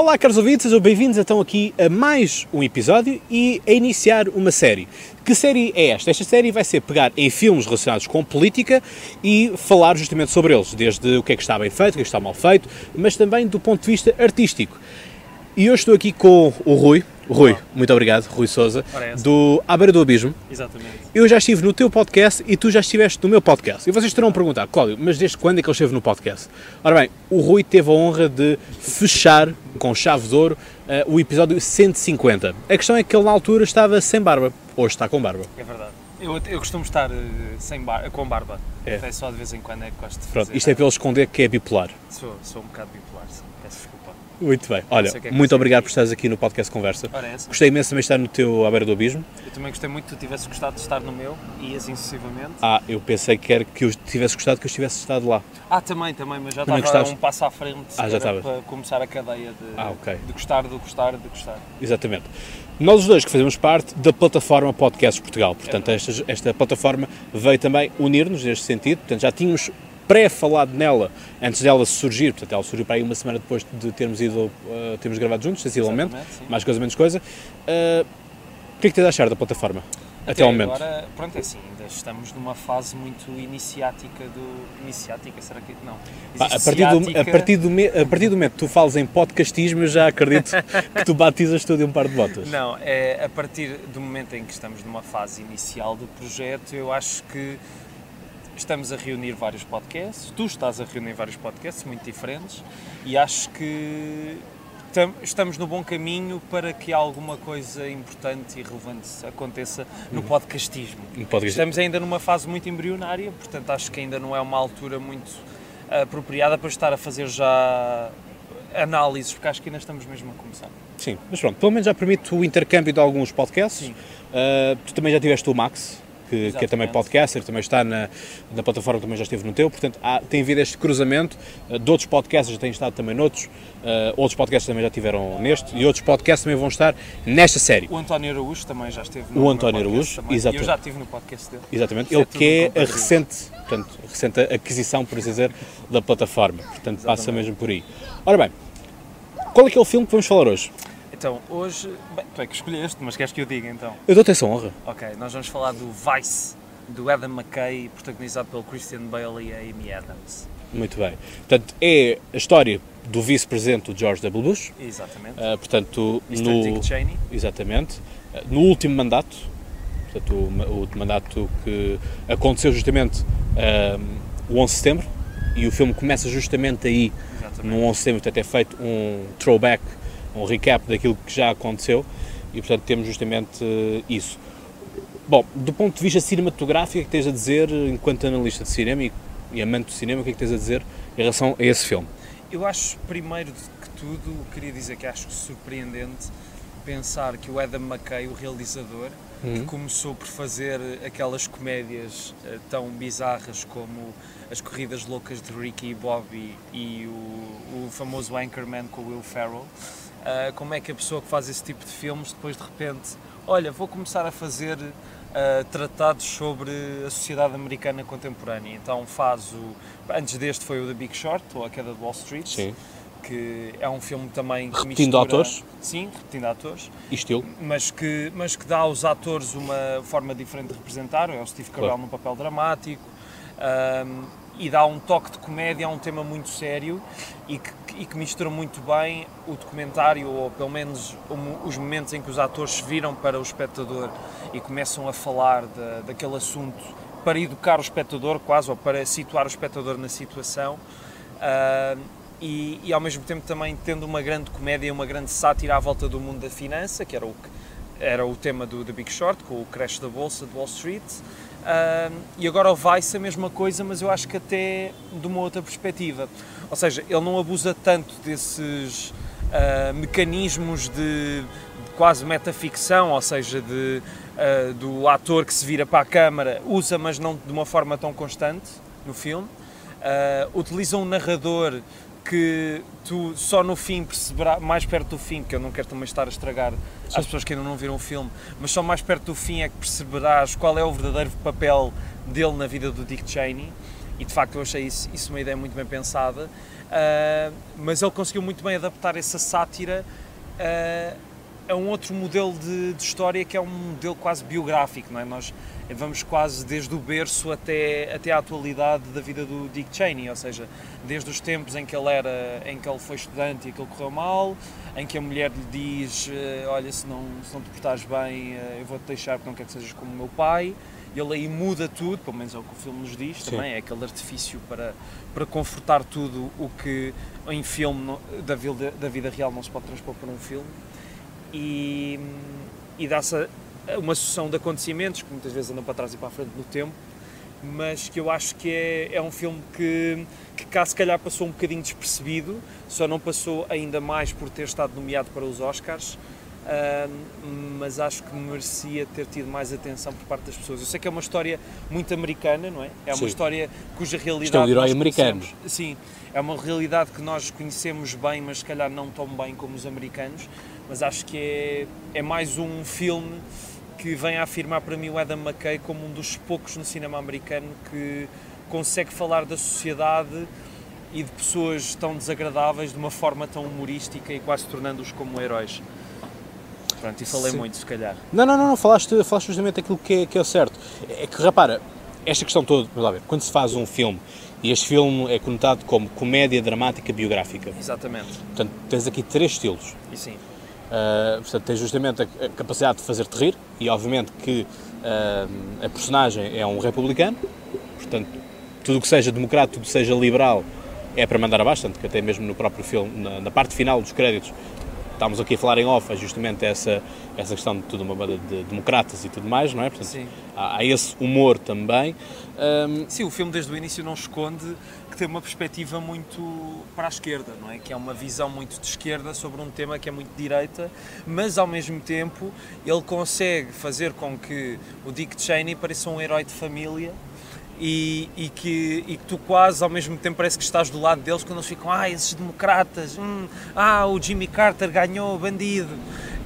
Olá, caros ouvintes, sejam bem-vindos então aqui a mais um episódio e a iniciar uma série. Que série é esta? Esta série vai ser pegar em filmes relacionados com política e falar justamente sobre eles, desde o que é que está bem feito, o que é que está mal feito, mas também do ponto de vista artístico. E hoje estou aqui com o Rui. Rui, Olá. muito obrigado, Rui Souza, é do À Beira do Abismo. Exatamente. Eu já estive no teu podcast e tu já estiveste no meu podcast. E vocês estarão a perguntar, Cláudio, mas desde quando é que ele esteve no podcast? Ora bem, o Rui teve a honra de fechar com chave de ouro eh, o episódio 150. A questão é que ele na altura estava sem barba. Hoje está com barba. É verdade. Eu, eu costumo estar eh, sem bar, com barba. É. Até só de vez em quando é que gosto de Pronto, fazer. isto é ele esconder que é bipolar. Sou, sou um bocado bipolar. Muito bem. Olha, é muito obrigado por estares aqui no podcast Conversa. Ora, é. Gostei imenso também de estar no teu À Beira do Abismo. Eu também gostei muito que tu tivesses gostado de estar no meu e assim sucessivamente. Ah, eu pensei que era que eu tivesse gostado que eu estivesse estado lá. Ah, também, também, mas já estava um passo à frente Ah, já para- começar a cadeia de, Ah, ok. de gostar, de gostar, de gostar. Exatamente. Nós os dois que fazemos parte da plataforma Podcast Portugal. Portanto, esta, esta plataforma veio também unir-nos neste sentido. Portanto, já tínhamos pré-falado nela antes dela surgir. Portanto, ela surgiu para aí uma semana depois de termos ido, uh, termos gravado juntos, sensivelmente. Mais coisa, menos coisa. Uh, o que é que tens a achar da plataforma? Até, ao momento. agora, pronto, é assim, ainda estamos numa fase muito iniciática do... Iniciática, será que... Não. Pá, a, partir do, a, partir do me- a partir do momento que tu falas em podcastismo, eu já acredito que tu batizas tudo em um par de botas. Não, é a partir do momento em que estamos numa fase inicial do projeto, eu acho que estamos a reunir vários podcasts, tu estás a reunir vários podcasts muito diferentes e acho que tam- estamos no bom caminho para que alguma coisa importante e relevante aconteça no podcastismo. Um podcast- Estamos ainda numa fase muito embrionária, portanto acho que ainda não é uma altura muito apropriada para estar a fazer já análises, porque acho que ainda estamos mesmo a começar. Sim, mas pronto, pelo menos já permite o intercâmbio de alguns podcasts. Uh, tu também já tiveste o Max, que, que é Exatamente. também podcaster, também está na, na plataforma, também já esteve no teu, portanto há, tem havido este cruzamento uh, de outros podcasts, já têm estado também noutros, uh, outros podcasts também já estiveram neste e outros podcasts também vão estar nesta série. O António Araújo também já esteve O no meu António Araújo, exato. Eu já estive no podcast dele. Exatamente, é ele tudo que é a recente, portanto, recente aquisição, por assim dizer, da plataforma, portanto passa Exatamente. mesmo por aí. Ora bem, qual é que é o filme que vamos falar hoje? Então, hoje, bem, tu é que escolheste, mas queres que eu diga então? Eu dou-te essa honra. Ok, nós vamos falar do Vice, do Adam McKay, protagonizado pelo Christian Bale e a Amy Adams. Muito bem. Portanto, é a história do vice-presidente George W. Bush, Exatamente. Uh, portanto, Mr. no, Dick Cheney. exatamente, uh, no último mandato, portanto, o, o mandato que aconteceu justamente um, o 11 de setembro, e o filme começa justamente aí, Exatamente. no 11 de setembro, portanto é feito um throwback, um recap daquilo que já aconteceu, e portanto temos justamente uh, isso. Bom, do ponto de vista cinematográfico, o que é que tens a dizer, enquanto analista de cinema e, e amante do cinema, o que é que tens a dizer em relação a esse filme? Eu acho, primeiro que tudo, queria dizer que acho surpreendente pensar que o Adam McKay, o realizador, que começou por fazer aquelas comédias eh, tão bizarras como As Corridas Loucas de Ricky e Bobby e o, o famoso Anchorman com o Will Ferrell, ah, como é que a pessoa que faz esse tipo de filmes depois de repente, olha, vou começar a fazer ah, tratados sobre a sociedade americana contemporânea. Então faz o. Antes deste foi o The Big Short, ou A Queda de Wall Street, Sim. que é um filme também que Repetindo mistura- atores? Sim, repetindo atores E estilo? mas que, mas que dá aos atores uma forma diferente de representar. É o Steve Carell Claro. num papel dramático ahm, e dá um toque de comédia a um tema muito sério e que, e que mistura muito bem o documentário, ou pelo menos os momentos em que os atores se viram para o espectador e começam a falar da, daquele assunto para educar o espectador, quase, ou para situar o espectador na situação. Ah, e, e ao mesmo tempo também tendo uma grande comédia, uma grande sátira à volta do mundo da finança, que era o, era o tema do The Big Short, com o crash da bolsa de Wall Street. Ah, e agora o Vice a mesma coisa, mas eu acho que até de uma outra perspectiva. Ou seja, ele não abusa tanto desses ah, mecanismos de, de quase metaficção, ou seja, de, ah, do ator que se vira para a câmara, usa, mas não de uma forma tão constante no filme. Ah, utiliza um narrador que tu só no fim perceberás, mais perto do fim, que eu não quero também estar a estragar às pessoas que ainda não viram o filme, mas só mais perto do fim é que perceberás qual é o verdadeiro papel dele na vida do Dick Cheney. E de facto eu achei isso, isso uma ideia muito bem pensada, uh, mas ele conseguiu muito bem adaptar essa sátira uh, a um outro modelo de, de, história que é um modelo quase biográfico, não é? Nós vamos quase desde o berço até, até à atualidade da vida do Dick Cheney, ou seja, desde os tempos em que ele era, em que ele foi estudante e aquilo correu mal, em que a mulher lhe diz, uh, olha, se não, se não te portares bem, eu vou-te deixar porque não quero que sejas como o meu pai, ele aí muda tudo, pelo menos é o que o filme nos diz Sim. também, é aquele artifício para, para confortar tudo o que em filme da vida, da vida real não se pode transpor para um filme e, e dá-se uma sucessão de acontecimentos que muitas vezes andam para trás e para a frente no tempo mas que eu acho que é, é um filme que, que cá se calhar passou um bocadinho despercebido, só não passou ainda mais por ter estado nomeado para os Oscars, Uh, mas acho que merecia ter tido mais atenção por parte das pessoas. Eu sei que é uma história muito americana, não é? É uma sim. história cuja realidade. Isto é um herói americano. Sim, é uma realidade que nós conhecemos bem, mas se calhar não tão bem como os americanos. Mas acho que é, é mais um filme que vem a afirmar para mim o Adam McKay como um dos poucos no cinema americano que consegue falar da sociedade e de pessoas tão desagradáveis de uma forma tão humorística e quase tornando-os como heróis. Pronto, e falei Sim. muito, se calhar. Não, não, não, não falaste, falaste justamente aquilo que é, que é certo. É que, repara, esta questão toda, vamos lá ver, quando se faz um filme, e este filme é conotado como comédia dramática biográfica. Exatamente. Portanto, tens aqui três estilos. E sim. Uh, portanto, tens justamente a, a, capacidade de fazer-te rir, e obviamente que uh, a personagem é um republicano, portanto, tudo o que seja democrata, tudo que seja liberal é para mandar abaixo, tanto que até mesmo no próprio filme, na, na parte final dos créditos, estávamos aqui a falar em off, é justamente essa, essa questão de tudo uma banda de democratas e tudo mais, não é? Portanto, Sim. Há, há esse humor também. Um... Sim, o filme desde o início não esconde que tem uma perspectiva muito para a esquerda, não é? Que é uma visão muito de esquerda sobre um tema que é muito de direita, mas ao mesmo tempo ele consegue fazer com que o Dick Cheney pareça um herói de família e, e, que, e que tu quase ao mesmo tempo parece que estás do lado deles quando eles ficam, ah, esses democratas, hum, ah, o Jimmy Carter ganhou, bandido.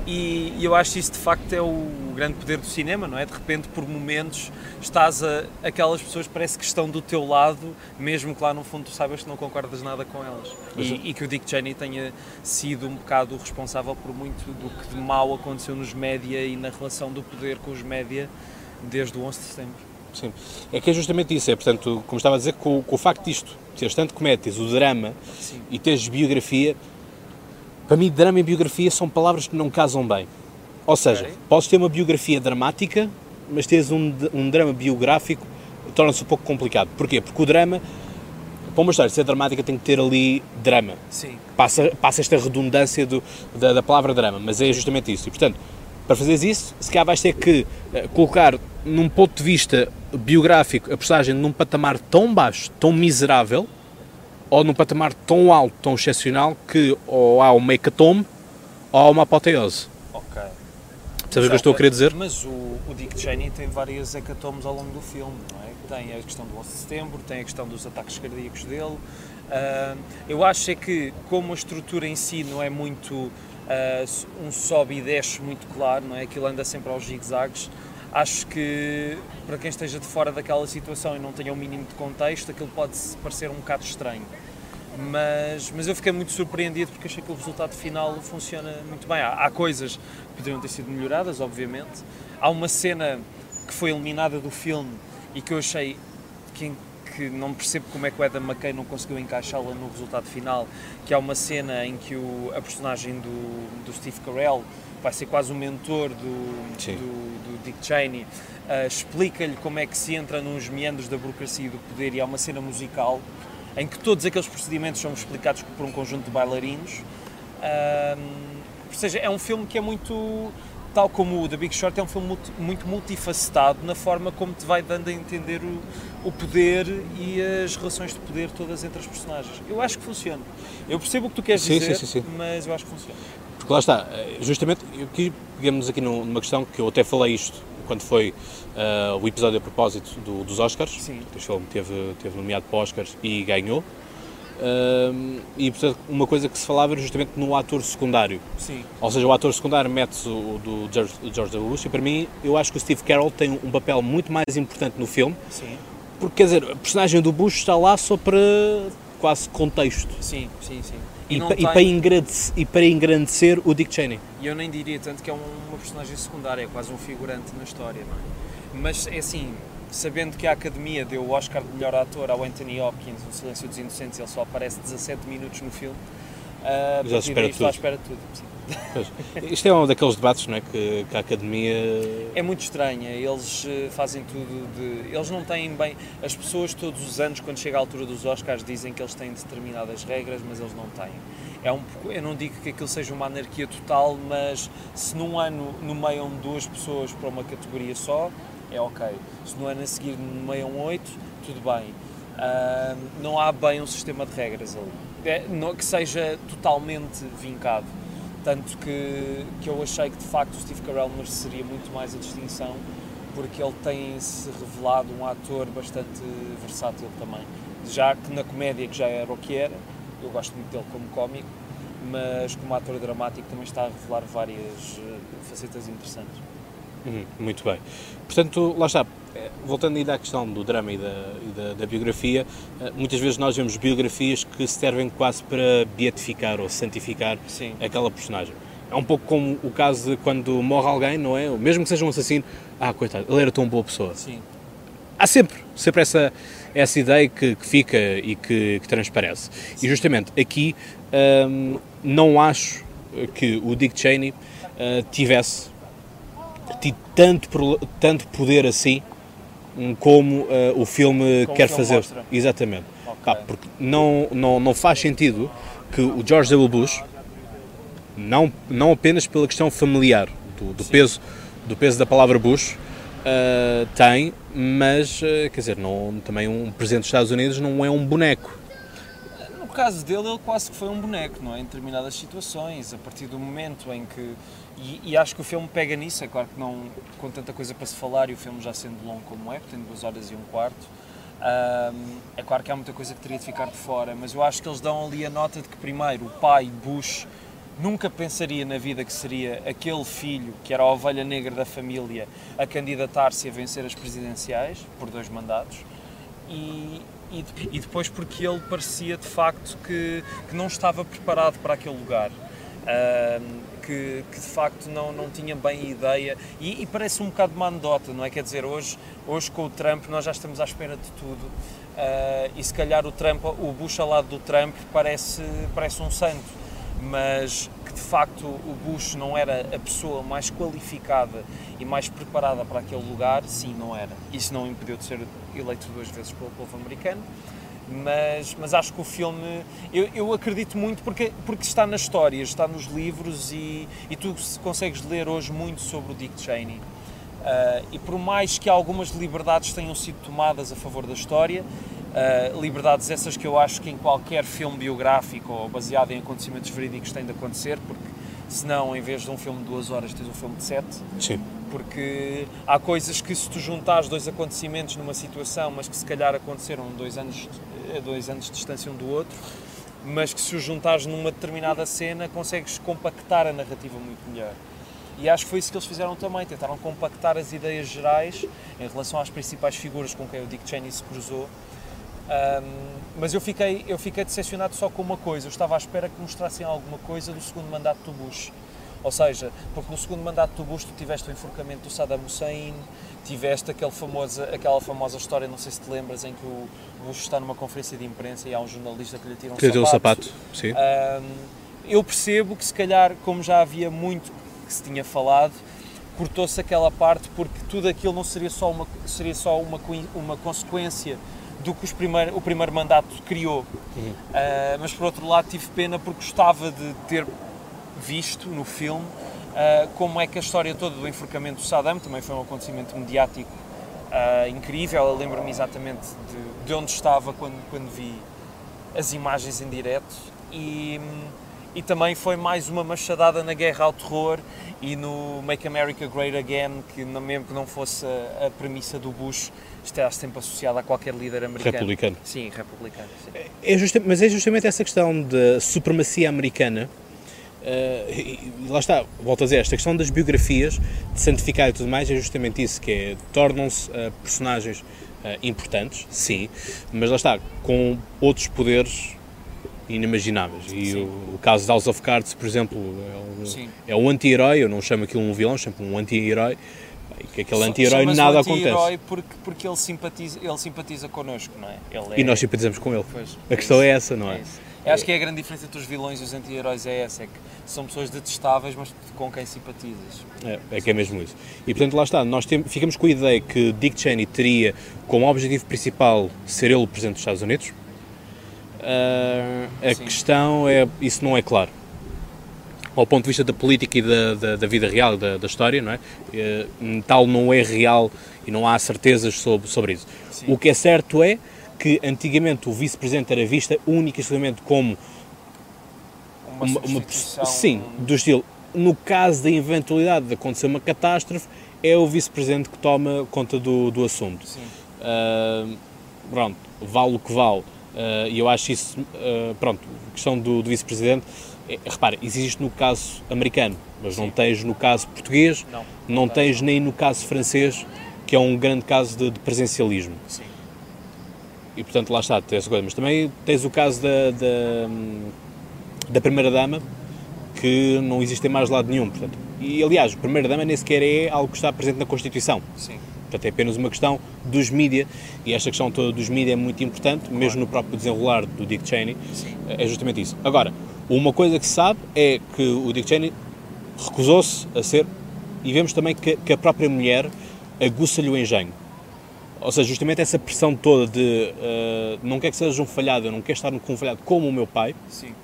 E, e, eu acho que isso de facto é o grande poder do cinema, não é? De repente, por momentos, estás a. aquelas pessoas parece que estão do teu lado, mesmo que lá no fundo tu saibas que não concordas nada com elas. E, e, que o Dick Cheney tenha sido um bocado responsável por muito do que de mal aconteceu nos média e na relação do poder com os média desde o 11 de setembro. Sim. É que é justamente isso, é portanto, como estava a dizer, com, com o facto disto, teres tanto comédias, o drama Sim. e teres biografia, para mim drama e biografia são palavras que não casam bem. Ou seja, okay. podes ter uma biografia dramática, mas teres um, um drama biográfico torna-se um pouco complicado. Porquê? Porque o drama, para uma história ser dramática, tem que ter ali drama. Sim. Passa, passa esta redundância do, da, da palavra drama, mas é justamente isso. E, portanto, para fazeres isso, se calhar vais ter que uh, colocar num ponto de vista biográfico a personagem num patamar tão baixo, tão miserável, ou num patamar tão alto, tão excepcional, que ou há uma hecatombe ou há uma apoteose. Ok. Sabes o que eu estou a querer dizer? Mas o, o Dick Cheney tem várias hecatombes ao longo do filme, não é? Tem a questão do 11 de setembro, tem a questão dos ataques cardíacos dele. Uh, eu acho é que, como a estrutura em si não é muito uh, um sobe e desce muito claro, não é? Aquilo anda sempre aos zigzags. Acho que para quem esteja de fora daquela situação e não tenha o um mínimo de contexto, aquilo pode parecer um bocado estranho. Mas, mas eu fiquei muito surpreendido porque achei que o resultado final funciona muito bem. Há, há coisas que poderiam ter sido melhoradas, obviamente. Há uma cena que foi eliminada do filme e que eu achei que que não percebo como é que o Adam McKay não conseguiu encaixá-la no resultado final, que é uma cena em que o, a personagem do, do Steve Carell vai ser quase o mentor do, do, do, Dick Cheney, uh, explica-lhe como é que se entra nos meandros da burocracia e do poder e há uma cena musical em que todos aqueles procedimentos são explicados por um conjunto de bailarinos. Uh, ou seja, é um filme que é muito tal como o The Big Short, é um filme muito, muito multifacetado na forma como te vai dando a entender o, o poder e as relações de poder todas entre as personagens. Eu acho que funciona. Eu percebo o que tu queres sim, dizer, sim, sim, mas eu acho que funciona. Porque lá está, eh, justamente, aqui pegamos aqui numa questão que eu até falei isto quando foi uh, o episódio a propósito do, dos Oscars. Sim. O filme teve, teve nomeado para Oscars e ganhou. E portanto, uma coisa que se falava era justamente no ator secundário. Sim. Ou seja, o ator secundário mete-se o do George, George W. Bush e para mim eu acho que o Steve Carell tem um papel muito mais importante no filme. Sim. Porque, quer dizer, a personagem do Bush está lá só para quase contexto. Sim, sim, sim. E, não pa- e tem- para engrandecer, e para engrandecer o Dick Cheney. E eu nem diria tanto que é um- uma personagem secundária, é quase um figurante na história, não é? Mas é assim, sabendo que a Academia deu o Oscar de melhor ator ao Anthony Hopkins no Silêncio dos Inocentes, ele só aparece 17 minutos no filme. a Já se espera tudo. espera de tudo. Pois. Isto é um daqueles debates não é, que, que a Academia. É muito estranha, eles eh, fazem tudo de. Eles não têm bem. As pessoas todos os anos, quando chega a altura dos Oscars, dizem que eles têm determinadas regras, mas eles não têm. É um, eu não digo que aquilo seja uma anarquia total, mas se num ano nomeiam duas pessoas para uma categoria só, é ok. Se no ano a seguir nomeiam oito, tudo bem. Ah, não há bem um sistema de regras ali. É, não- que seja totalmente vincado. Tanto que, que eu achei que de facto o Steve Carell mereceria muito mais a distinção, porque ele tem-se revelado um ator bastante versátil também. Já que na comédia, que já era o que era, eu gosto muito dele como cómico, mas como ator dramático também está a revelar várias eh, facetas interessantes. Uhum, muito bem. Portanto, lá está. Eh, Voltando ainda à questão do drama e da, e da- da biografia, eh, muitas vezes nós vemos biografias que servem quase para beatificar ou santificar Sim. aquela personagem. É um pouco como o caso de quando morre alguém, não é? Mesmo que seja um assassino, ah, coitado, ele era tão boa pessoa. Sim. há sempre, sempre essa, essa ideia que, que fica e que, que transparece. E justamente aqui hum, não acho que o Dick Cheney uh, tivesse tido tanto, tanto poder assim hum, como uh, o filme Como quer o filme fazer. mostra. Exatamente. Ok. Pá, porque não, não, não faz sentido que o George W. Bush, não, não apenas pela questão familiar, do, do peso, do peso da palavra Bush, uh, tem, mas, uh, quer dizer, não, também um presidente dos Estados Unidos não é um boneco. No caso dele, ele quase que foi um boneco, não é? Em determinadas situações, a partir do momento em que. E, e acho que o filme pega nisso, é claro que não com tanta coisa para se falar e o filme já sendo longo como é, tem duas horas e um quarto. ahm, é claro que há muita coisa que teria de ficar de fora, mas eu acho que eles dão ali a nota de que, primeiro, o pai Bush nunca pensaria na vida que seria aquele filho que era a ovelha negra da família a candidatar-se a vencer as presidenciais por dois mandatos e, e, e depois porque ele parecia de facto que, que não estava preparado para aquele lugar. Ahm, que, que de facto não, não tinha bem ideia e, e parece um bocado uma anedota, não é? Quer dizer, hoje, hoje com o Trump nós já estamos à espera de tudo ah, e se calhar o Trump, o Bush ao lado do Trump parece, parece um santo, mas que de facto o Bush não era a pessoa mais qualificada e mais preparada para aquele lugar, sim, não era. Isso não impediu de ser eleito duas vezes pelo povo americano, mas, mas acho que o filme, eu, eu acredito muito porque, porque está nas histórias, está nos livros e, e tu se consegues ler hoje muito sobre o Dick Cheney. Ah, e por mais que algumas liberdades tenham sido tomadas a favor da história, ah, liberdades essas que eu acho que em qualquer filme biográfico ou baseado em acontecimentos verídicos tem de acontecer, porque senão, em vez de um filme de duas horas, tens um filme de sete Sim. porque há coisas que se tu juntares dois acontecimentos numa situação, mas que se calhar aconteceram dois anos, a dois anos de distância um do outro, mas que se os juntares numa determinada cena consegues compactar a narrativa muito melhor. E acho que foi isso que eles fizeram também, tentaram compactar as ideias gerais em relação às principais figuras com quem o Dick Cheney se cruzou. Ahm, mas eu fiquei, eu fiquei decepcionado só com uma coisa, eu estava à espera que mostrassem alguma coisa do segundo mandato do Bush. Ou seja, porque no segundo mandato do Bush tu tiveste o enforcamento do Saddam Hussein, tiveste aquele famosa, aquela famosa história, não sei se te lembras, em que o Bush está numa conferência de imprensa e há um jornalista que lhe tira um Que sapato. sapato. Sim. Ahm, eu percebo que se calhar, como já havia muito que se tinha falado, cortou-se aquela parte porque tudo aquilo não seria só uma, seria só uma, uma consequência do que primeiro, o primeiro mandato criou. Ah, mas por outro lado tive pena porque gostava de ter visto no filme ah, como é que a história toda do enforcamento do Saddam também foi um acontecimento mediático ah, incrível. Eu lembro-me exatamente de, de onde estava quando, quando vi as imagens em direto e, e também foi mais uma machadada na guerra ao terror e no Make America Great Again, que não, mesmo que não fosse a, a premissa do Bush, está sempre associada a qualquer líder americano. Republicano. Sim, republicano. sim. É justa- mas é justamente essa questão da supremacia americana. E lá está, volto a dizer, esta questão das biografias, de santificar e tudo mais, é justamente isso, que é, tornam-se eh, personagens uh, importantes, sim, mas lá está, com outros poderes inimagináveis. E o, o, caso de House of Cards, por exemplo, é um, é um anti-herói, eu não chamo aquilo um vilão, chamo um anti-herói, que aquele anti-herói nada anti acontece. porque, porque ele, simpatiza, ele simpatiza connosco, não é? é... E nós simpatizamos com ele. Pois, a questão é, é essa, não é? é acho que é a grande diferença entre os vilões e os anti-heróis é essa, é que são pessoas detestáveis, mas com quem simpatizas. É, é que é mesmo isso. E portanto, lá está, nós temos, ficamos com a ideia que Dick Cheney teria como objetivo principal ser ele o Presidente dos Estados Unidos. Uh, a Sim. questão é, isso não é claro ao ponto de vista da política e da, da, da vida real, da, da, história, não é? Eh, tal não é real e não há certezas sobre, sobre isso. Sim. O que é certo é que antigamente o vice-presidente era vista única e exclusivamente como uma, uma, uma sim, do estilo. No caso da eventualidade de acontecer uma catástrofe, é o vice-presidente que toma conta do, do assunto. Uh, pronto, vale o que vale. Uh, e eu acho isso, uh, pronto, questão do, do vice-presidente, é, repara, existe no caso americano, mas Sim. não tens no caso português, não, não, não tens nem no caso francês, que é um grande caso de, de presencialismo. Sim. E portanto lá está, tens coisa. Mas também tens o caso da, da, da Primeira-Dama, que não existe em mais lado nenhum. Portanto, e aliás, a Primeira-Dama nem sequer é algo que está presente na Constituição. Sim. Portanto, é apenas uma questão dos mídia, e esta questão toda dos mídia é muito importante, claro. mesmo no próprio desenrolar do Dick Cheney, Sim. é justamente isso. Agora, uma coisa que se sabe é que o Dick Cheney recusou-se a ser, e vemos também que, que a própria mulher aguça-lhe o engenho. Ou seja, justamente essa pressão toda de uh, não quer que seja um falhado, eu não quero estar com um falhado como o meu pai. Sim.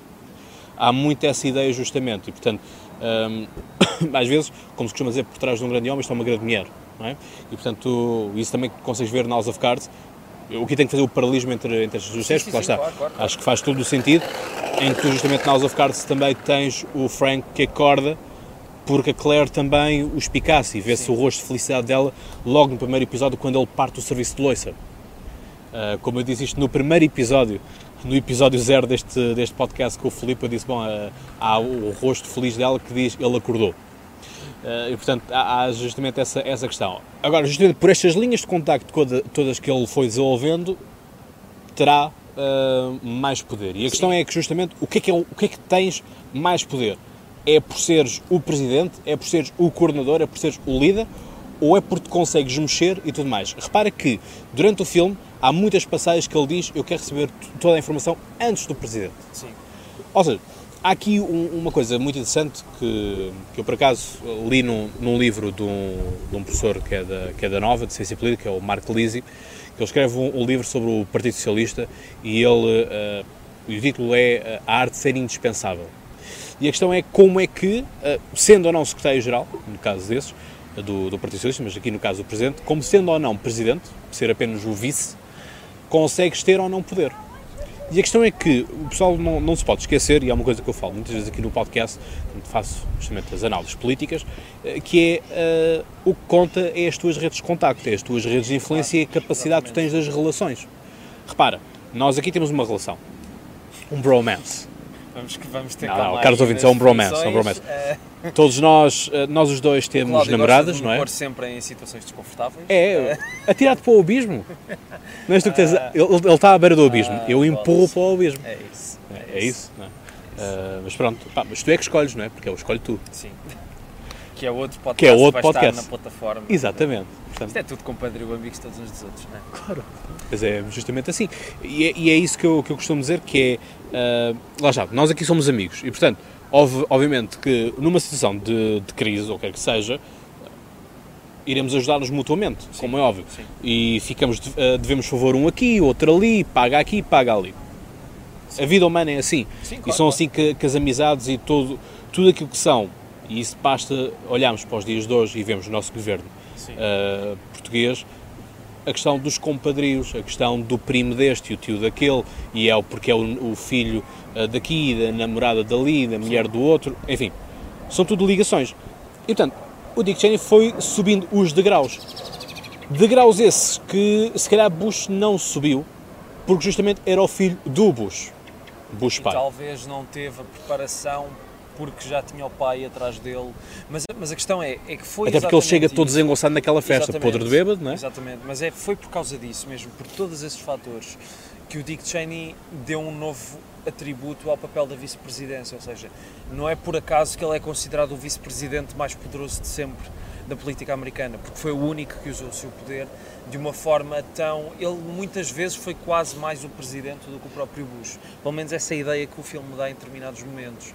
Há muito essa ideia, justamente. E, portanto, um, às vezes, como se costuma dizer, por trás de um grande homem está uma grande mulher. Não é? E, portanto, isso também consegues ver na House of Cards. O que tem que fazer o paralelismo entre, entre estas duas séries, porque lá está. Claro, claro, claro. Acho que faz todo o sentido. Em que tu, justamente, na House of Cards também tens o Frank que acorda porque a Claire também os picasse e vê-se o rosto de felicidade dela logo no primeiro episódio quando ele parte do serviço de loiça. Uh, como eu disse isto no primeiro episódio, no episódio zero deste, deste podcast com o Filipe, eu disse, bom, uh, há o rosto feliz dela que diz ele acordou. Uh, e portanto há, há, justamente essa, essa questão. Agora, justamente por estas linhas de contacto todas que ele foi desenvolvendo, terá mais poder. E a questão Sim. é que justamente o que é que, é, o que é que tens mais poder? É por seres o presidente, é por seres o coordenador, é por seres o líder, ou é porque consegues mexer e tudo mais. Repara que, durante o filme, há muitas passagens que ele diz eu quero receber toda a informação antes do presidente. Sim. Ou seja, há aqui um, uma coisa muito interessante que, que eu, por acaso, li num, num livro de um, de um, professor que é, da, que é da Nova, de Ciência Política, que é o Marco Lisi, que ele escreve um, um, livro sobre o Partido Socialista e ele, uh, o título é eh, A Arte de Ser Indispensável. E a questão é como é que, eh, sendo ou não secretário-geral, no caso desses, do, do Partido Socialista, mas aqui no caso do Presidente, como sendo ou não Presidente, ser apenas o Vice, consegues ter ou não poder. E a questão é que o pessoal não, não se pode esquecer, e é uma coisa que eu falo muitas vezes aqui no podcast, quando faço justamente as análises políticas, eh, que é uh, o que conta é as tuas redes de contacto, é as tuas redes de influência e a capacidade que tu tens das relações. Repara, nós aqui temos uma relação, um bromance. Vamos, vamos ter não, não, caros ouvintes, é um bromance, é um bromance. É... Todos nós, eh, nós os dois temos Cláudio namoradas, não é? pôr sempre em situações desconfortáveis. É, atirar-te para o abismo. Não és tu que tens, ah. ele, ele está à beira do abismo, ah, eu empurro para o abismo. É isso. É, é isso, não é? Uh, mas pronto, pá, mas tu é que escolhes, não é? Porque eu escolho tu. Sim. Que é outro podcast que é outro podcast. na plataforma. Exatamente. Portanto, Isto é tudo compadrio amigos todos uns dos outros, não é? Claro. Mas é justamente assim. E é, e é isso que eu, que eu costumo dizer, que é, uh, lá está, nós aqui somos amigos e, portanto, ob obviamente que numa situação de, de crise, ou quer que seja, iremos ajudar-nos mutuamente, sim, como é óbvio. Sim. E ficamos, uh, devemos favor um aqui, outro ali, paga aqui, paga ali. Sim. A vida humana é assim. Claro, e são assim que, que, as amizades e todo, tudo aquilo que são, e isso basta olharmos para os dias de hoje e vemos o nosso governo uh, português, a questão dos compadrios, a questão do primo deste e o tio daquele, e é porque é o, o filho uh, daqui, da namorada dali, da mulher do outro, enfim, são tudo ligações. E portanto, o Dick Cheney foi subindo os degraus. Degraus esses que se calhar Bush não subiu, porque justamente era o filho do Bush. Bush e pai. talvez não teve a preparação porque já tinha o pai atrás dele. Mas, mas a questão é, é que foi. Até porque ele chega exatamente todo isso. desengonçado naquela festa, Exatamente. podre de bêbado, não é? Exatamente, mas é, foi por causa disso mesmo, por todos esses fatores, que o Dick Cheney deu um novo atributo ao papel da vice-presidência, ou seja, não é por acaso que ele é considerado o vice-presidente mais poderoso de sempre da política americana, porque foi o único que usou o seu poder de uma forma tão... Ele muitas vezes foi quase mais o presidente do que o próprio Bush. Pelo menos essa é a ideia que o filme dá em determinados momentos.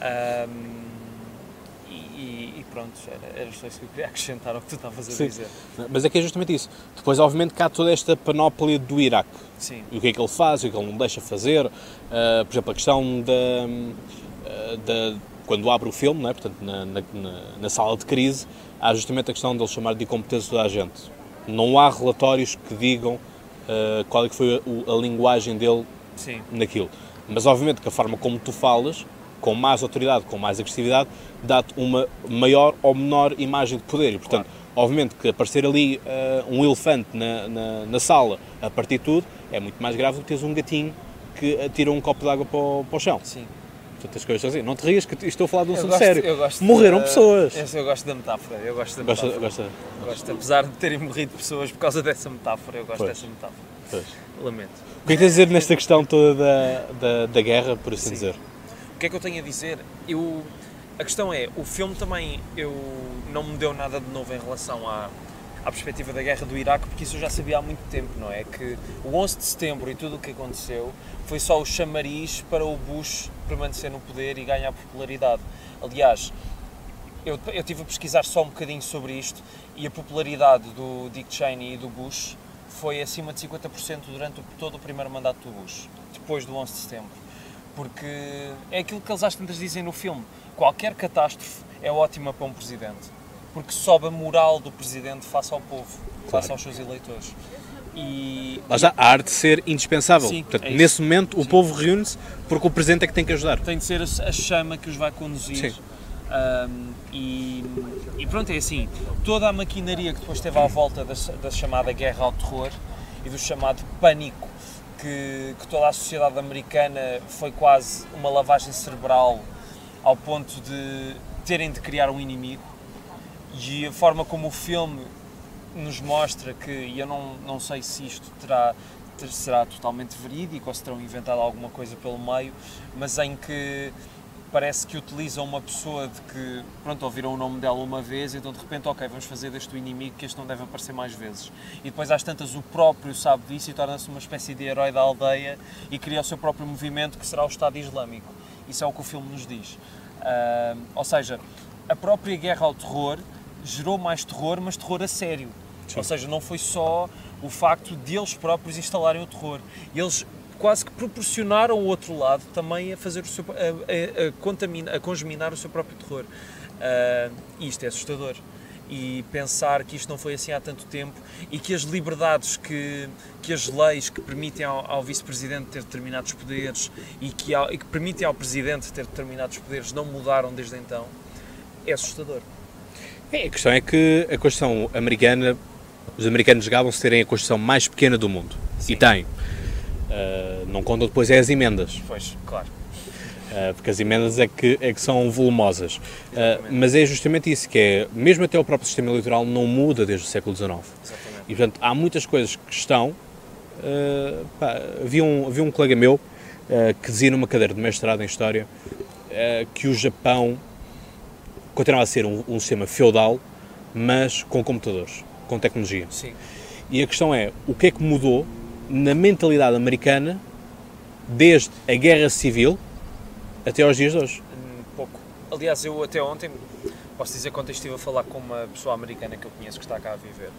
Ahm, e, e- pronto, era, era só isso que eu queria acrescentar ao que tu estavas a Sim. dizer. Mas é que é justamente isso. Depois, obviamente, que há toda esta panóplia do Iraque. Sim. E o que é que ele faz, o que é que ele não deixa fazer. Uh, por exemplo, a questão da, uh, da- Quando abre o filme, não é? Portanto, na, na- na- sala de crise, há justamente a questão dele chamar de incompetência da gente. Não há relatórios que digam uh, qual é que foi a, a linguagem dele Sim. naquilo. Mas obviamente que a forma como tu falas, com mais autoridade, com mais agressividade, dá-te uma maior ou menor imagem de poder. E, portanto, obviamente que aparecer ali ah, um elefante na, na, na sala a partir de tudo é muito mais grave do que teres um gatinho que atira um copo de água para o, para o chão. Sim. Portanto, as coisas assim. Não te rias que estou a falar de um Eu assunto gosto- sério. eu gosto Morreram da- pessoas. essa eu gosto da metáfora. Eu gosto da Gosta, metáfora. gosta, Gosto, apesar de terem morrido pessoas por causa dessa metáfora, eu gosto Pois. dessa metáfora. pois. Lamento. O que é que tens a dizer nesta questão toda da, da, da guerra, por assim Sim. dizer? O que é que eu tenho a dizer? Eu, a questão é, o filme também eu, não me deu nada de novo em relação à, à perspectiva da guerra do Iraque, porque isso eu já sabia há muito tempo, não é? Que o 11 de setembro e tudo o que aconteceu foi só o chamariz para o Bush permanecer no poder e ganhar popularidade. Aliás, eu, eu tive a pesquisar só um bocadinho sobre isto e a popularidade do Dick Cheney e do Bush foi acima de 50% durante todo o primeiro mandato do Bush, depois do 11 de setembro. Porque é aquilo que eles às tantas dizem no filme: qualquer catástrofe é ótima para um presidente, porque sobe a moral do presidente face ao povo, face Claro. aos seus eleitores. E, Lá está, a arte de ser indispensável. Sim, Portanto, é nesse momento, o Sim. povo reúne-se porque o presidente é que tem que ajudar. tem de ser a, chama que os vai conduzir. Sim. Um, e, e pronto, é assim, toda a maquinaria que depois teve à volta da, da chamada guerra ao terror e do chamado pânico que, que toda a sociedade americana foi quase uma lavagem cerebral ao ponto de terem de criar um inimigo. E a forma como o filme nos mostra que, e eu não, não sei se isto terá, ter- será totalmente verídico ou se terão inventado alguma coisa pelo meio, mas em que parece que utilizam uma pessoa de que, pronto, ouviram o nome dela uma vez, então de repente, ok, vamos fazer deste o inimigo que este não deve aparecer mais vezes. E depois às tantas o próprio sabe disso e torna-se uma espécie de herói da aldeia e cria o seu próprio movimento que será o Estado Islâmico. Isso é o que o filme nos diz. Ah, ou seja, a própria guerra ao terror gerou mais terror, mas terror a sério. Ou seja, não foi só o facto de eles próprios instalarem o terror. Eles quase que proporcionaram o outro lado também a fazer o seu, a, a, a, contamina, a congeminar o seu próprio terror. E isto é assustador. E pensar que isto não foi assim há tanto tempo e que as liberdades, que, que as leis que permitem ao, ao vice-presidente ter determinados poderes e que, ao, e que permitem ao presidente ter determinados poderes não mudaram desde então, é assustador. É, a questão é que a Constituição americana, os americanos gavam-se de terem a Constituição mais pequena do mundo. Sim. E têm. Ah, não contam depois é as emendas, Pois, claro. ah, porque as emendas é que, é que são volumosas. Exatamente. mas é justamente isso, que é, mesmo até o próprio sistema eleitoral não muda desde o século XIX. Exatamente. E portanto, há muitas coisas que estão. pá, havia, um, havia um colega meu que dizia numa cadeira de mestrado em História que o Japão continuava a ser um, um sistema feudal, mas com computadores, com tecnologia. Sim. E a questão é, o que é que mudou na mentalidade americana desde a Guerra Civil até aos dias de hoje? Hum, pouco. Aliás, eu até ontem, posso dizer que ontem estive a falar com uma pessoa americana que eu conheço que está cá a viver.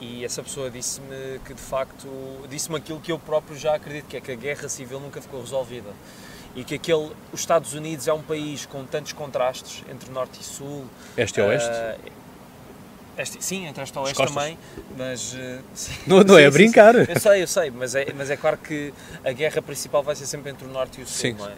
E essa pessoa disse-me que de facto, disse-me aquilo que eu próprio já acredito, que é que a guerra civil nunca ficou resolvida. E que aquele, os Estados Unidos é um país com tantos contrastes entre norte e sul. Este e oeste? Ah, este- sim, entre este e As oeste também, mas... sim, Não- não é sim, a sim, brincar. sim. Eu sei, eu sei, mas é, mas é claro que a guerra principal vai ser sempre entre o norte e o sul, Sim. não é?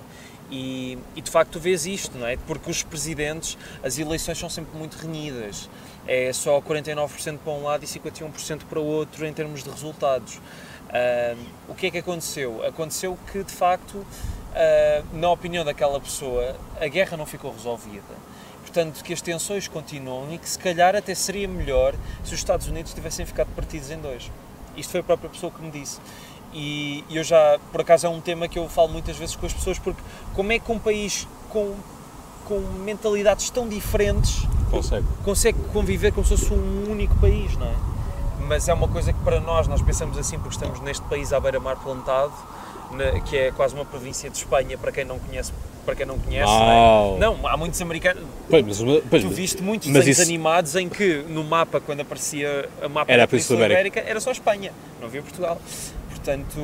E, e de facto tu vês isto, não é? Porque os presidentes, as eleições são sempre muito renhidas. É só 49% para um lado e 51% para o outro em termos de resultados. Ahm, o que é que aconteceu? Aconteceu que de facto ah, na opinião daquela pessoa, a guerra não ficou resolvida. Portanto, que as tensões continuam e que se calhar até seria melhor se os Estados Unidos tivessem ficado partidos em dois. Isto foi a própria pessoa que me disse. E eu já, por acaso, é um tema que eu falo muitas vezes com as pessoas, porque como é que um país com, com mentalidades tão diferentes Consegue. consegue conviver como se fosse um único país, não é? Mas é uma coisa que para nós, nós pensamos assim porque estamos neste país à beira-mar plantado, na- que é quase uma província de Espanha, para quem não conhece, para quem não conhece, não, é? não há muitos americanos, Pois, mas, pois, tu viste muitos desenhos isso- animados em que no mapa, quando aparecia a mapa Era da Península Ibérica, era só Espanha, não havia Portugal. Portanto,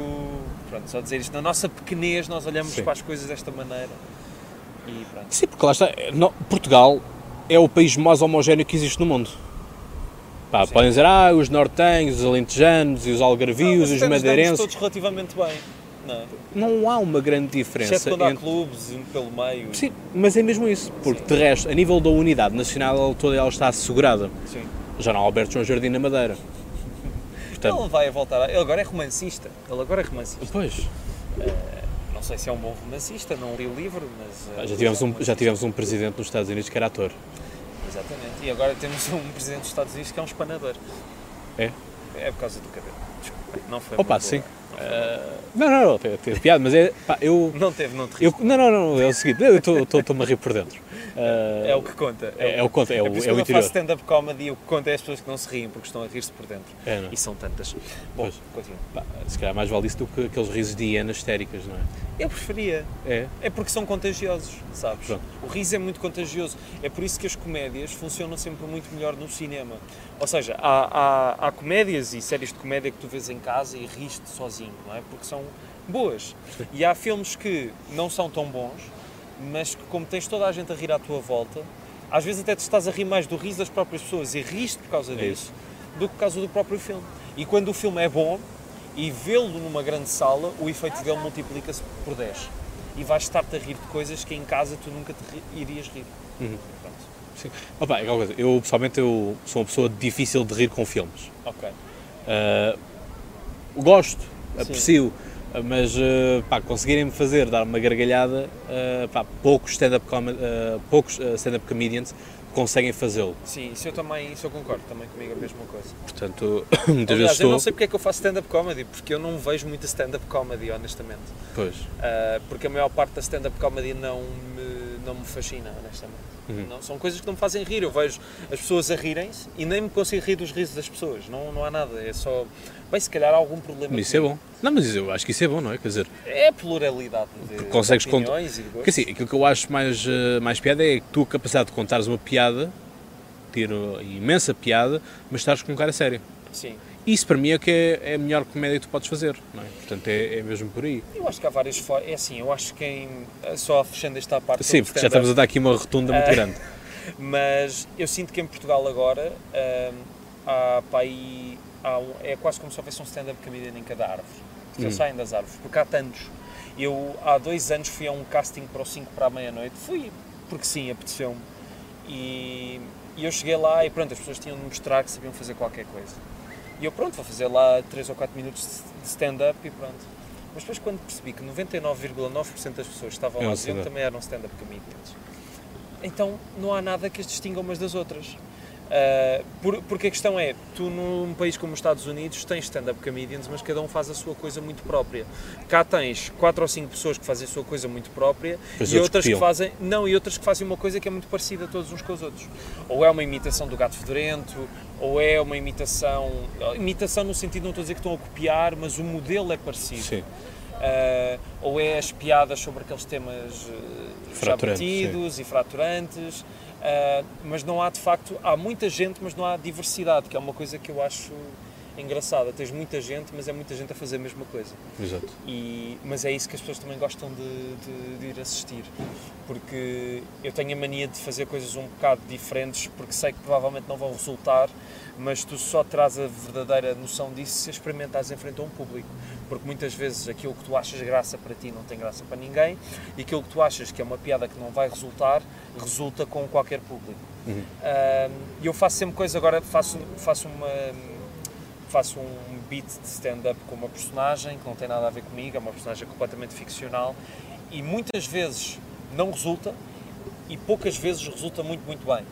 pronto, só dizer isto, na nossa pequenez nós olhamos Sim. para as coisas desta maneira e pronto. Sim, porque lá está. no- Portugal é o país mais homogéneo que existe no mundo. Pá, podem dizer, ah, os nortenhos, os alentejanos, e os algarvios, Não, os madeirenses. todos relativamente bem, não? Não há uma grande diferença Exceto quando há entre. clubes e pelo meio. Sim, mas é mesmo isso, porque de resto, a nível da unidade nacional, ela- toda ela está assegurada. Sim. Já não há Alberto João Jardim na Madeira. Portanto, Ele vai voltar. A... Ele agora é romancista. Ele agora é romancista. pois, Não sei se é um bom romancista, não li o livro, mas. eh, já tivemos, é um, já tivemos um presidente nos Estados Unidos que era ator. Exatamente. E agora temos um presidente dos Estados Unidos que é um espanador. É? É por causa do cabelo. Desculpa. Não foi. Opa, sim. Boa. Não, não, não, teve, teve piada, mas é. Pá, eu. Não teve, não te eu riste. não, não, não, é o seguinte, eu estou-me a rir por dentro. Ah, É o que conta. É, é o é, o, É por isso é que o quando eu faço interior. stand-up comedy, o que conta é as pessoas que não se riem porque estão a rir-se por dentro. É, é? E são tantas. Bom. Pá, se calhar mais vale isso do que aqueles risos de hienas histéricas, não é? Eu preferia. É. É porque são contagiosos, sabes? Pronto. O riso é muito contagioso. É por isso que as comédias funcionam sempre muito melhor no cinema. Ou seja, há, há, há comédias e séries de comédia que tu vês em casa e riste sozinho, não é? Porque são boas. E há filmes que não são tão bons, mas que como tens toda a gente a rir à tua volta, às vezes até te estás a rir mais do riso das próprias pessoas e riste por causa É disso do que por causa do próprio filme. E quando o filme é bom e vê-lo numa grande sala, o efeito dele multiplica-se por 10. E vais estar-te a rir de coisas que em casa tu nunca te ri- irias rir. Uhum. Sim. Opa, é coisa. Eu, pessoalmente, eu sou uma pessoa difícil de rir com filmes. Ok. Ah, gosto, aprecio, mas ah, pá, conseguirem-me fazer dar uma gargalhada, ah, pá, poucos stand-up ah, poucos stand-up comedians conseguem fazê-lo. Sim, isso eu também isso eu concordo também comigo a mesma coisa. Portanto, muitas Aliás, vezes eu estou. não sei porque é que eu faço stand-up comedy, porque eu não vejo muita stand-up comedy, honestamente. Pois. Ah, porque a maior parte da stand-up comedy não me, não me fascina, honestamente. Uhum. Não, são coisas que não me fazem rir. Eu vejo as pessoas a rirem-se e nem me consigo rir dos risos das pessoas. Não, não há nada. É só. Bem, se calhar há algum problema. Mas isso é comigo. bom. Não, mas eu acho que isso é bom, não é? Quer dizer, É a pluralidade de consegues cont- opiniões e de Porque assim, aquilo que eu acho mais, eh, mais piada é que tu, a capacidade de contares uma piada, ter uh, imensa piada, mas estares com um cara sério. Sim. Isso para mim é que é, é a melhor comédia que tu podes fazer, não é? Portanto, é, é mesmo por aí. Eu acho que há várias formas. É assim, eu acho que quem. Só fechando esta parte. Sim, porque já estamos a dar aqui uma rotunda muito grande. Mas eu sinto que em Portugal agora hum, há, pá, aí, um- é quase como se houvesse um stand-up comedian em cada árvore. Eles Hum. saem das árvores, porque há tantos. Eu há dois anos fui a um casting para o 5 para a meia-noite. Fui, porque sim, apeteceu-me. E, e eu cheguei lá e pronto, as pessoas tinham de mostrar que sabiam fazer qualquer coisa. E eu pronto, vou fazer lá 3 ou 4 minutos de stand-up e pronto. Mas depois quando percebi que 99,9% das pessoas estavam É lá stand-up. também eram stand-up comedians. Então não há nada que as distinga umas das outras. Ah, por- porque a questão é, tu num país como os Estados Unidos tens stand-up comedians, mas cada um faz a sua coisa muito própria. Cá tens quatro ou cinco pessoas que fazem a sua coisa muito própria Pois e outras que fazem não e outras que fazem uma coisa que é muito parecida todos uns com os outros. Ou é uma imitação do gato fedorento, ou é uma imitação, imitação no sentido não estou a dizer que estão a copiar, mas o modelo é parecido. Sim. Uh, ou é as piadas sobre aqueles temas uh, já batidos e fraturantes, uh, mas não há de facto, há muita gente, mas não há diversidade, que é uma coisa que eu acho engraçada. Tens muita gente, mas é muita gente a fazer a mesma coisa. Exato. E, mas é isso que as pessoas também gostam de, de- de ir assistir. Porque eu tenho a mania de fazer coisas um bocado diferentes, porque sei que provavelmente não vão resultar, mas tu só traz a verdadeira noção disso se experimentares em frente a um público. Porque muitas vezes aquilo que tu achas graça para ti não tem graça para ninguém, e aquilo que tu achas que é uma piada que não vai resultar, resulta com qualquer público. Uhum. E eu faço sempre coisa, agora faço, faço uma faço um beat de stand-up com uma personagem que não tem nada a ver comigo, é uma personagem completamente ficcional e muitas vezes não resulta e poucas vezes resulta muito, muito bem.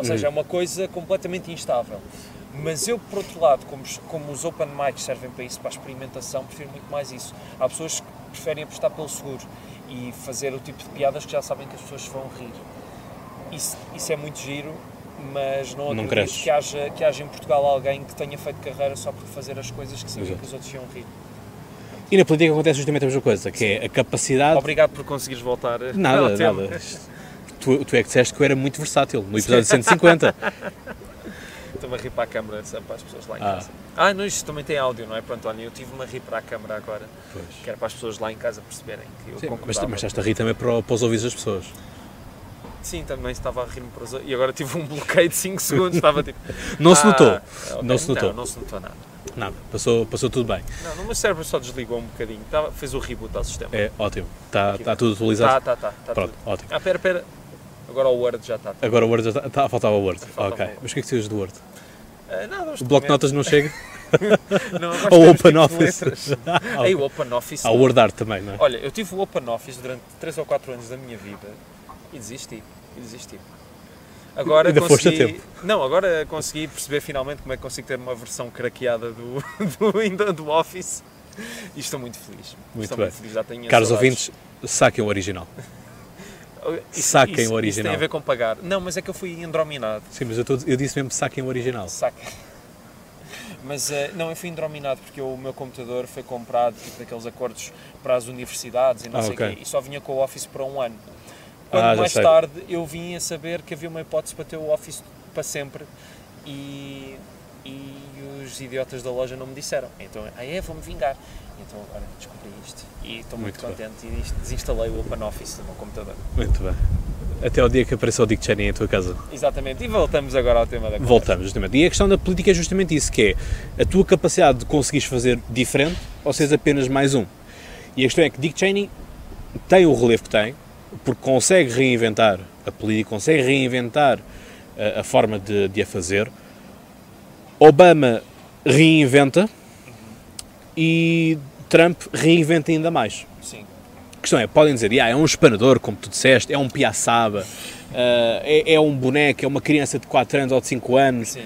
Ou seja, é uma coisa completamente instável. Mas eu, por outro lado, como, os- como os open mics servem para isso, para a experimentação, prefiro muito mais isso. Há pessoas que preferem apostar pelo seguro e fazer o tipo de piadas que já sabem que as pessoas vão rir. Isso, isso é muito giro, mas não Não acredito que haja, que haja em Portugal alguém que tenha feito carreira só por fazer as coisas que sabia que os outros iam rir. E na política acontece justamente a mesma coisa, que é a capacidade... Obrigado por conseguires voltar ao Nada, nada. Tu, tu é que disseste que eu era muito versátil, no episódio 150. Estou-me a rir para a câmara, para as pessoas lá em Ah. casa. Ah, não, isto também tem áudio, não é? Pronto, olha, eu tive-me a rir para a câmara agora, Pois. que era para as pessoas lá em casa perceberem que eu Sim, mas, mas estás a rir também para, para os ouvidos das pessoas. Sim, também estava a rir-me para os. E agora tive um bloqueio de 5 segundos, estava tipo... Não se "Ah, notou. ok." Não se notou. Não, não se notou nada. Nada, passou, passou tudo bem. Não, no meu cérebro só desligou um bocadinho, Estava- fez o reboot ao sistema. É ótimo. Está Aqui. está tudo atualizado. Tá, tá, tá, tá Pronto, tudo. ótimo. Ah, pera, pera. Agora o Word já está. Agora o Word já está. Está a faltar o Word. Falta o ok. Word. Mas o que é que precisas do Word? Ah, nada, O bloco de notas não chega? Não, gosto Ou de o Open Office? letras. Ah, o Open Office. O Word Art também, não é? Olha, eu tive o Open Office durante 3 ou 4 anos da minha vida e desisti. E desisti. Agora Ainda consegui... tempo. Não, agora consegui perceber finalmente como é que consigo ter uma versão craqueada do, do, do Office e estou muito feliz. Muito estou bem. muito feliz, Caros saudades. ouvintes, saquem o original. Isso- saquem isso- o Isso original. tem a ver com pagar. Não, mas é que eu fui endrominado. Sim, mas eu, tô- eu disse mesmo saquem o original. Saca. Mas eh, não, eu fui endrominado porque o meu computador foi comprado tipo daqueles acordos para as universidades e não Ah, sei o ok. quê, e só vinha com o Office para um ano. Quando Ah, mais sei. tarde eu vim a saber que havia uma hipótese para ter o Office para sempre e, e os idiotas da loja não me disseram. Então, ah é, vou-me vingar. Então agora descobri isto e estou muito, Muito bem. contente e des- desinstalei o Open Office do meu computador. Muito bem. Até ao dia que apareceu o Dick Cheney em tua casa. Exatamente, e voltamos agora ao tema da conversa. Voltamos, justamente. E a questão da política é justamente isso, que é a tua capacidade de conseguires fazer diferente ou seres apenas mais um. E a questão é que Dick Cheney tem o relevo que tem, porque consegue reinventar a política, consegue reinventar a, a forma de, de a fazer. Obama reinventa e Trump reinventa ainda mais. Sim. A questão é, podem dizer, "Ah, é um espanador, como tu disseste, é um piaçaba, ah, é, é um boneco, é uma criança de 4 anos ou de 5 anos. Sim.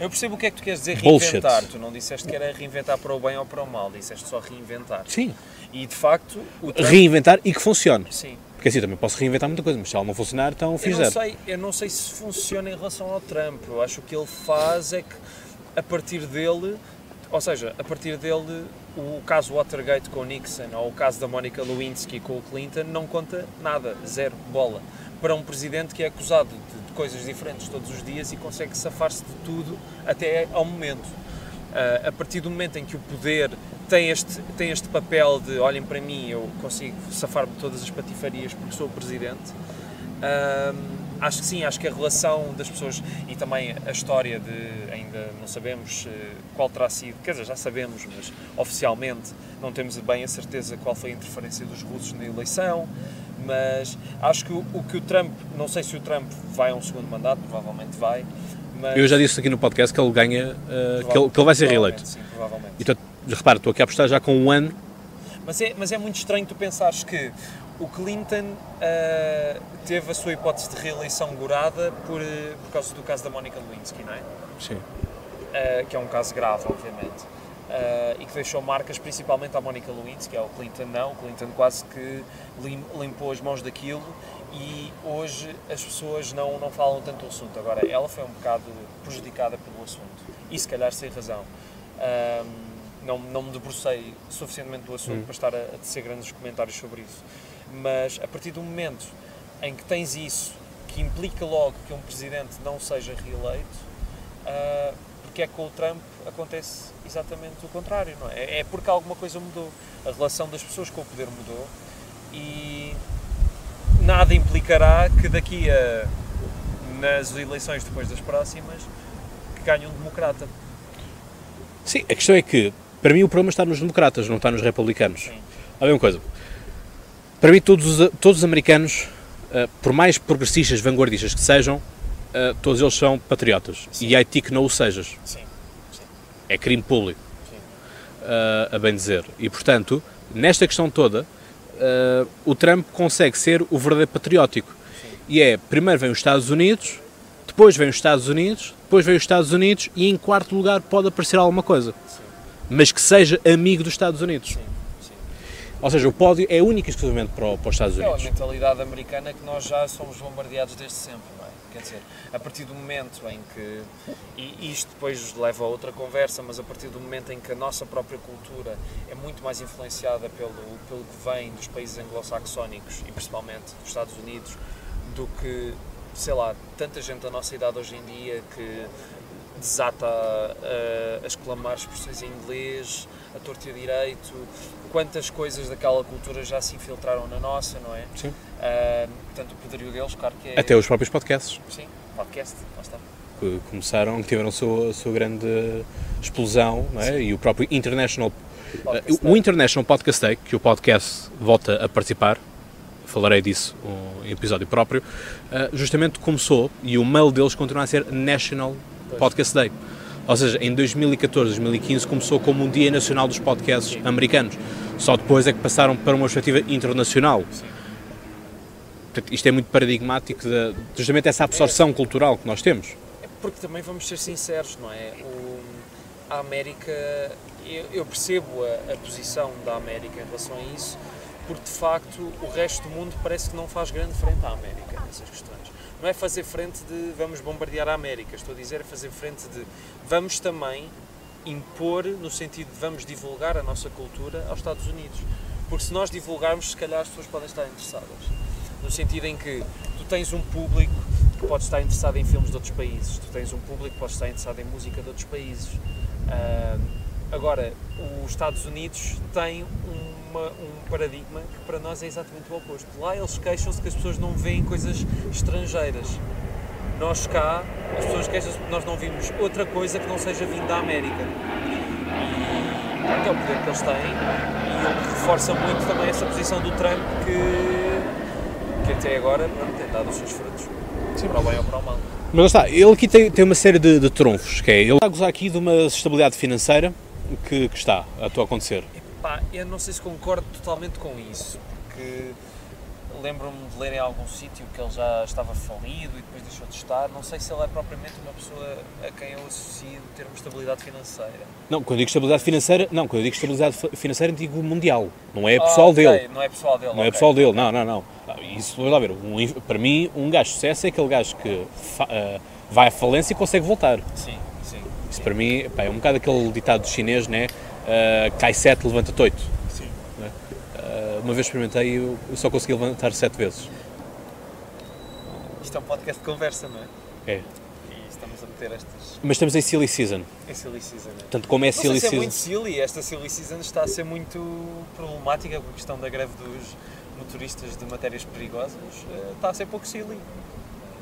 Eu percebo o que é que tu queres dizer Bullshit. reinventar. Tu não disseste que era reinventar para o bem ou para o mal, disseste só reinventar. Sim, E de facto, Trump... reinventar e que funcione. Sim. Porque assim, também posso reinventar muita coisa, mas se ela não funcionar, então Eu fiz não, zero. sei, eu não sei se funciona em relação ao Trump. Eu acho que o que ele faz é que, a partir dele, ou seja, a partir dele, o caso Watergate com Nixon ou o caso da Monica Lewinsky com o Clinton não conta nada, zero bola. Para um presidente que é acusado de, de coisas diferentes todos os dias e consegue safar-se de tudo até ao momento. Ah, a partir do momento em que o poder tem este, tem este papel de olhem para mim, eu consigo safar-me de todas as patifarias porque sou o presidente, Ahm, acho que sim, acho que a relação das pessoas e também a história de ainda não sabemos eh, qual terá sido, quer dizer, já sabemos, mas oficialmente não temos bem a certeza qual foi a interferência dos russos na eleição. Mas acho que o, o que o Trump, não sei se o Trump vai a um segundo mandato, provavelmente vai. Mas Eu já disse aqui no podcast que ele ganha, ah, que, ele, que ele vai ser reeleito. Sim, provavelmente. Então, repara, estou aqui a apostar já com um ano. Mas é, mas é muito estranho tu pensares que o Clinton ah, teve a sua hipótese de reeleição gorada por, eh, por causa do caso da Monica Lewinsky, não é? Sim. Uh, que é um caso grave, obviamente, uh, e que deixou marcas principalmente à Monica Lewinsky, ao Clinton não, o Clinton quase que lim- limpou as mãos daquilo e hoje as pessoas não, não falam tanto do assunto. Agora, ela foi um bocado prejudicada pelo assunto, e se calhar sem razão. Um, não, não me debrucei suficientemente do assunto Hum. para estar a, a tecer grandes comentários sobre isso. Mas a partir do momento em que tens isso, que implica logo que um presidente não seja reeleito, ah, porque é que com o Trump acontece exatamente o contrário, não é? É porque alguma coisa mudou. A relação das pessoas com o poder mudou e nada implicará que daqui a nas eleições depois das próximas que ganhe um democrata. Sim, a questão é que, para mim, o problema está nos democratas, não está nos republicanos. Sim. Bem uma coisa. Para mim, todos os, todos os americanos, ah, por mais progressistas, vanguardistas que sejam, ah, todos eles são patriotas. Sim. E Haiti que não o sejas. Sim. É crime público. Sim. ah, a bem dizer. E, portanto, nesta questão toda, uh, o Trump consegue ser o verdadeiro patriótico. E é, primeiro vem os Estados Unidos, depois vem os Estados Unidos, depois vem os Estados Unidos e em quarto lugar pode aparecer alguma coisa. Mas que seja amigo dos Estados Unidos. Ou seja, o pódio é único e exclusivamente para, para os Estados É a Unidos. mentalidade americana que nós já somos bombardeados desde sempre, não é? Quer dizer, a partir do momento em que. E isto depois leva a outra conversa, mas a partir do momento em que a nossa própria cultura é muito mais influenciada pelo, pelo que vem dos países anglo-saxónicos e principalmente dos Estados Unidos do que, sei lá, tanta gente da nossa idade hoje em dia que desata a, a exclamar expressões em inglês, a torto e a direito, quantas coisas daquela cultura já se infiltraram na nossa, não é? Sim. Ah, portanto, o poderio deles, claro que é. Até os próprios podcasts Sim, podcast, lá está. que começaram, que tiveram a sua, a sua grande explosão, não é? e o próprio International, Podcast uh, o International Podcast Day, que o podcast volta a participar, falarei disso um, em episódio próprio, uh, justamente começou, e o mail deles continua a ser National Podcast Day. Ou seja, em 2014, 2015 começou como um Dia Nacional dos Podcasts americanos. Só depois é que passaram para uma perspectiva internacional. Portanto, isto é muito paradigmático de justamente essa absorção cultural que nós temos. É Porque também vamos ser sinceros, não é? O, a América, eu, eu percebo a, a posição da América em relação a isso, porque de facto o resto do mundo parece que não faz grande frente à América nessas questões. Não é fazer frente de vamos bombardear a América, estou a dizer é fazer frente de vamos também impor no sentido de vamos divulgar a nossa cultura aos Estados Unidos. Porque se nós divulgarmos, se calhar as pessoas podem estar interessadas. No sentido em que tu tens um público que pode estar interessado em filmes de outros países, tu tens um público que pode estar interessado em música de outros países. Ah, agora, os Estados Unidos têm uma- um paradigma que para nós é exatamente o oposto. Lá eles queixam-se que as pessoas não veem coisas estrangeiras. Nós cá, as pessoas queixam-se porque nós não vimos outra coisa que não seja vindo da América. E é o poder que eles têm e o que reforça muito também essa posição do Trump que, que até agora pronto, tem dado os seus frutos. Para o bem ou para o mal. Mas lá está, ele aqui tem, tem uma série de, de trunfos, que é, ele está a gozar aqui de uma estabilidade financeira que, que está a tua acontecer. Eu não sei se concordo totalmente com isso, porque lembro-me de ler em algum sítio que ele já estava falido e depois deixou de estar. Não sei se ele é propriamente uma pessoa a quem eu associo ter uma estabilidade financeira. Não, quando eu digo estabilidade financeira, não, quando eu digo estabilidade fi- financeira, digo mundial, não é Ah, pessoal ok, dele. Não é pessoal dele. Não é ok. pessoal dele, não, não, não. Ah, Isso, vamos lá ver, um para mim, um gajo de sucesso é aquele gajo que fa- ah, vai à falência e consegue voltar. Sim, sim. Isso para mim pá, é um bocado aquele ditado chinês, né? Ah, cai sete, levanta-te oito. sim. Ah, uma vez experimentei e eu eu só consegui levantar sete vezes. Isto é um podcast de conversa, não é? É. E estamos a meter estas. Mas estamos em silly season. É silly season, é? Portanto, como é Não silly sei se é muito silly, esta silly season está a ser muito problemática com a questão da greve dos motoristas de matérias perigosas. Eh, Está a ser pouco silly.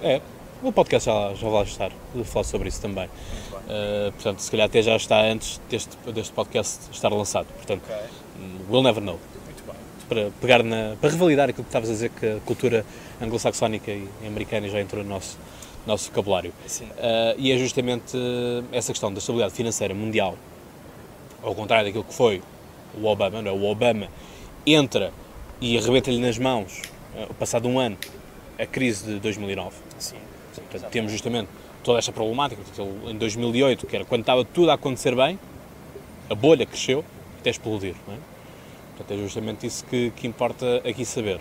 É, o podcast já, já vai estar a falar sobre isso também. Uh, portanto, se calhar até já está antes deste, deste podcast estar lançado. Portanto, Ok, hum, we'll never know. muito bem. Para, pegar na, para revalidar aquilo que estavas a dizer, que a cultura anglo-saxónica e americana já entrou no nosso, nosso vocabulário. Sim. Uh, e é justamente uh, essa questão da estabilidade financeira mundial, ao contrário daquilo que foi o Obama, não é? o Obama entra e arrebenta-lhe nas mãos, uh, passado um ano, a crise de 2009. Sim. Portanto, temos justamente toda esta problemática. Portanto, em 2008, que era quando estava tudo a acontecer bem, a bolha cresceu até explodir. É? Portanto, é justamente isso que, que importa aqui saber.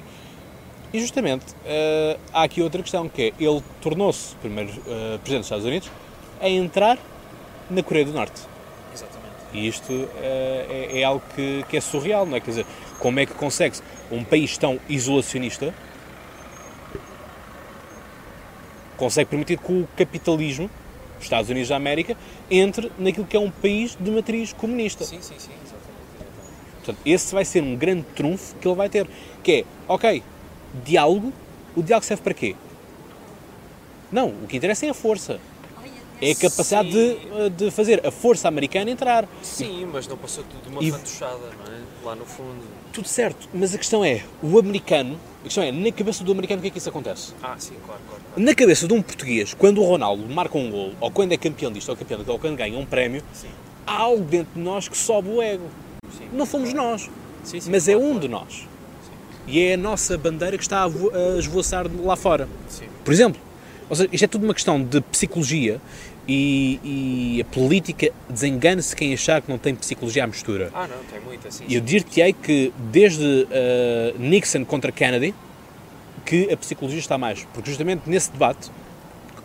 E justamente eh, há aqui outra questão, que é ele tornou-se primeiro eh, presidente dos Estados Unidos a entrar na Coreia do Norte. Exatamente. E isto eh, é, é algo que, que é surreal, não é? Quer dizer, como é que consegue-se um país tão isolacionista consegue permitir que o capitalismo, os Estados Unidos da América, entre naquilo que é um país de matriz comunista. Sim, sim, sim, exatamente. Portanto, esse vai ser um grande trunfo que ele vai ter, que é, ok, diálogo, o diálogo serve para quê? Não, o que interessa é a força. É a capacidade de, de fazer a força americana entrar. Sim, mas não passou tudo de uma E- fantochada, não é? Lá no fundo. Tudo certo, mas a questão é, o americano, a questão é, na cabeça do americano o que é que isso acontece? Ah, sim, claro, claro. claro. Na cabeça de um português, quando o Ronaldo marca um gol, ou quando é campeão disto, ou campeão daquilo, ou quando ganha um prémio, Sim, há algo dentro de nós que sobe o ego. sim. Não fomos nós, Sim, mas é claro, um claro. de nós. e é a nossa bandeira que está a, a esvoaçar lá fora. Por exemplo, ou seja, isto é tudo uma questão de psicologia e, e a política desengana-se quem achar que não tem psicologia à mistura. Ah, não, tem muita, sim. E eu dir-te-ei que desde eh, Nixon contra Kennedy que a psicologia está mais, porque justamente nesse debate,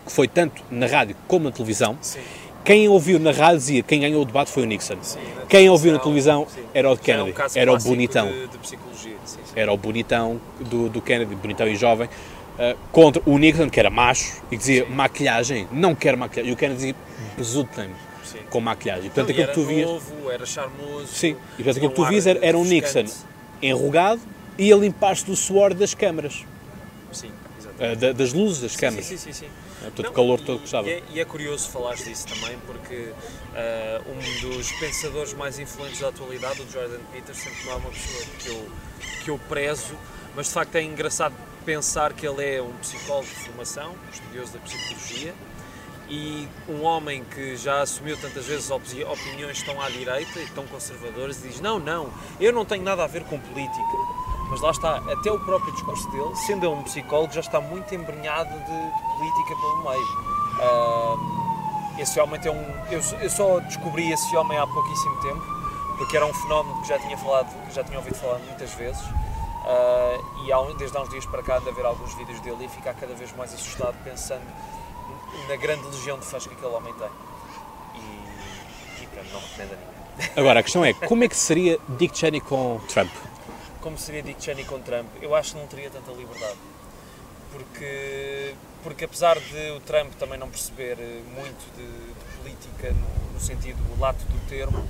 que foi tanto na rádio como na televisão, Sim. quem ouviu na rádio dizia que quem ganhou o debate foi o Nixon. Sim, Quem ouviu na televisão, sim. era o de Já é um Kennedy, era o bonitão. De, de. Era o bonitão do, do Kennedy, bonitão e jovem, eh, contra o Nixon, que era macho, e que dizia maquilhagem, não quero maquilhagem. E o Kennedy dizia, besudo tem Sim. com maquilhagem. Não, portanto, e aquilo era que tu vias. novo, era charmoso. Sim, e portanto, aquilo que tu vias era, era um Nixon enrugado e a limpar-se do suor das câmaras, Sim, exatamente. eh, da- das luzes das câmaras. Sim, sim, sim. sim. Portanto, Não, o calor todo que estava. E é, e é curioso falar disso também, porque ah, um dos pensadores mais influentes da atualidade, o Jordan Peterson, não é uma pessoa que eu, que eu prezo, mas de facto é engraçado pensar que ele é um psicólogo de formação, estudioso da psicologia, e um homem que já assumiu tantas vezes opi- opiniões tão à direita e tão conservadoras diz não, não, eu não tenho nada a ver com política. Mas lá está, até o próprio discurso dele, sendo um psicólogo, já está muito embrenhado de, de política pelo meio. Ah, esse homem tem um. Eu, eu só descobri esse homem há pouquíssimo tempo, porque era um fenómeno que já tinha falado, que já tinha ouvido falar muitas vezes. Ah, e há desde há uns dias para cá ando a ver alguns vídeos dele e ficar cada vez mais assustado pensando na grande legião de fãs que aquele homem tem. E, e pronto, não recomendo a ninguém. Agora, a questão é, como é que seria Dick Cheney com Trump? Como seria Dick Cheney com Trump? Eu acho que não teria tanta liberdade. Porque, porque apesar de o Trump também não perceber eh, muito de, de política no, no sentido lato do termo,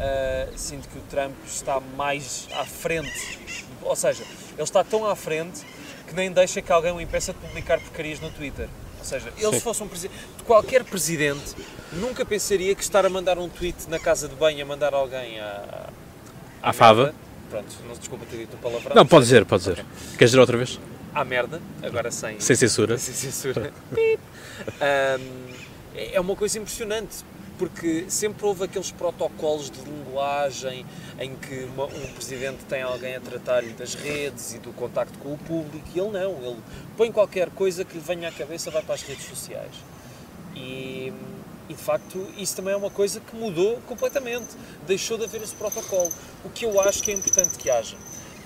ah, sinto que o Trump está mais à frente. Ou seja, ele está tão à frente que nem deixa que alguém o impeça de publicar porcarias no Twitter. Ou seja, ele Sim. se fosse um presidente, qualquer presidente nunca pensaria que estar a mandar um tweet na casa de banho a mandar alguém a, À fava? Pronto, não desculpa ter dito o palavrão. Não, pode dizer, pode dizer. Queres dizer outra vez? À merda, agora sem, Sem censura. sem censura. É é uma coisa impressionante, porque sempre houve aqueles protocolos de linguagem em que uma- um presidente tem alguém a tratar-lhe das redes e do contacto com o público, e ele não, ele põe qualquer coisa que lhe venha à cabeça, vai para as redes sociais. E, e de facto, isso também é uma coisa que mudou completamente. Deixou de haver esse protocolo. O que eu acho que é importante que haja.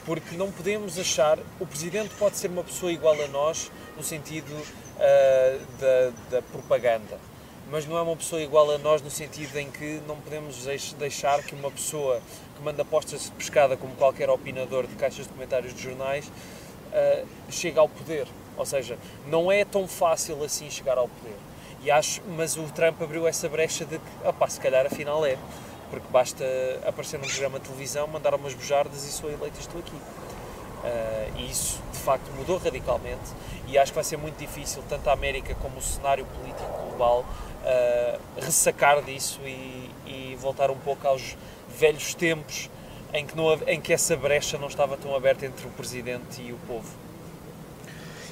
Porque não podemos achar. O presidente pode ser uma pessoa igual a nós, no sentido ah, da, da propaganda. Mas não é uma pessoa igual a nós, no sentido em que não podemos deix- deixar que uma pessoa que manda postas de pescada, como qualquer opinador de caixas de comentários de jornais, uh, chega ao poder. Ou seja, não é tão fácil assim chegar ao poder. E acho, mas o Trump abriu essa brecha de que, opá, se calhar afinal é. Porque basta aparecer num programa de televisão, mandar umas bujardas e sou eleito estou aqui. Uh, e isso, de facto, mudou radicalmente. E acho que vai ser muito difícil, tanto a América como o cenário político global, uh, ressacar disso e, e voltar um pouco aos velhos tempos em que, não, em que essa brecha não estava tão aberta entre o presidente e o povo.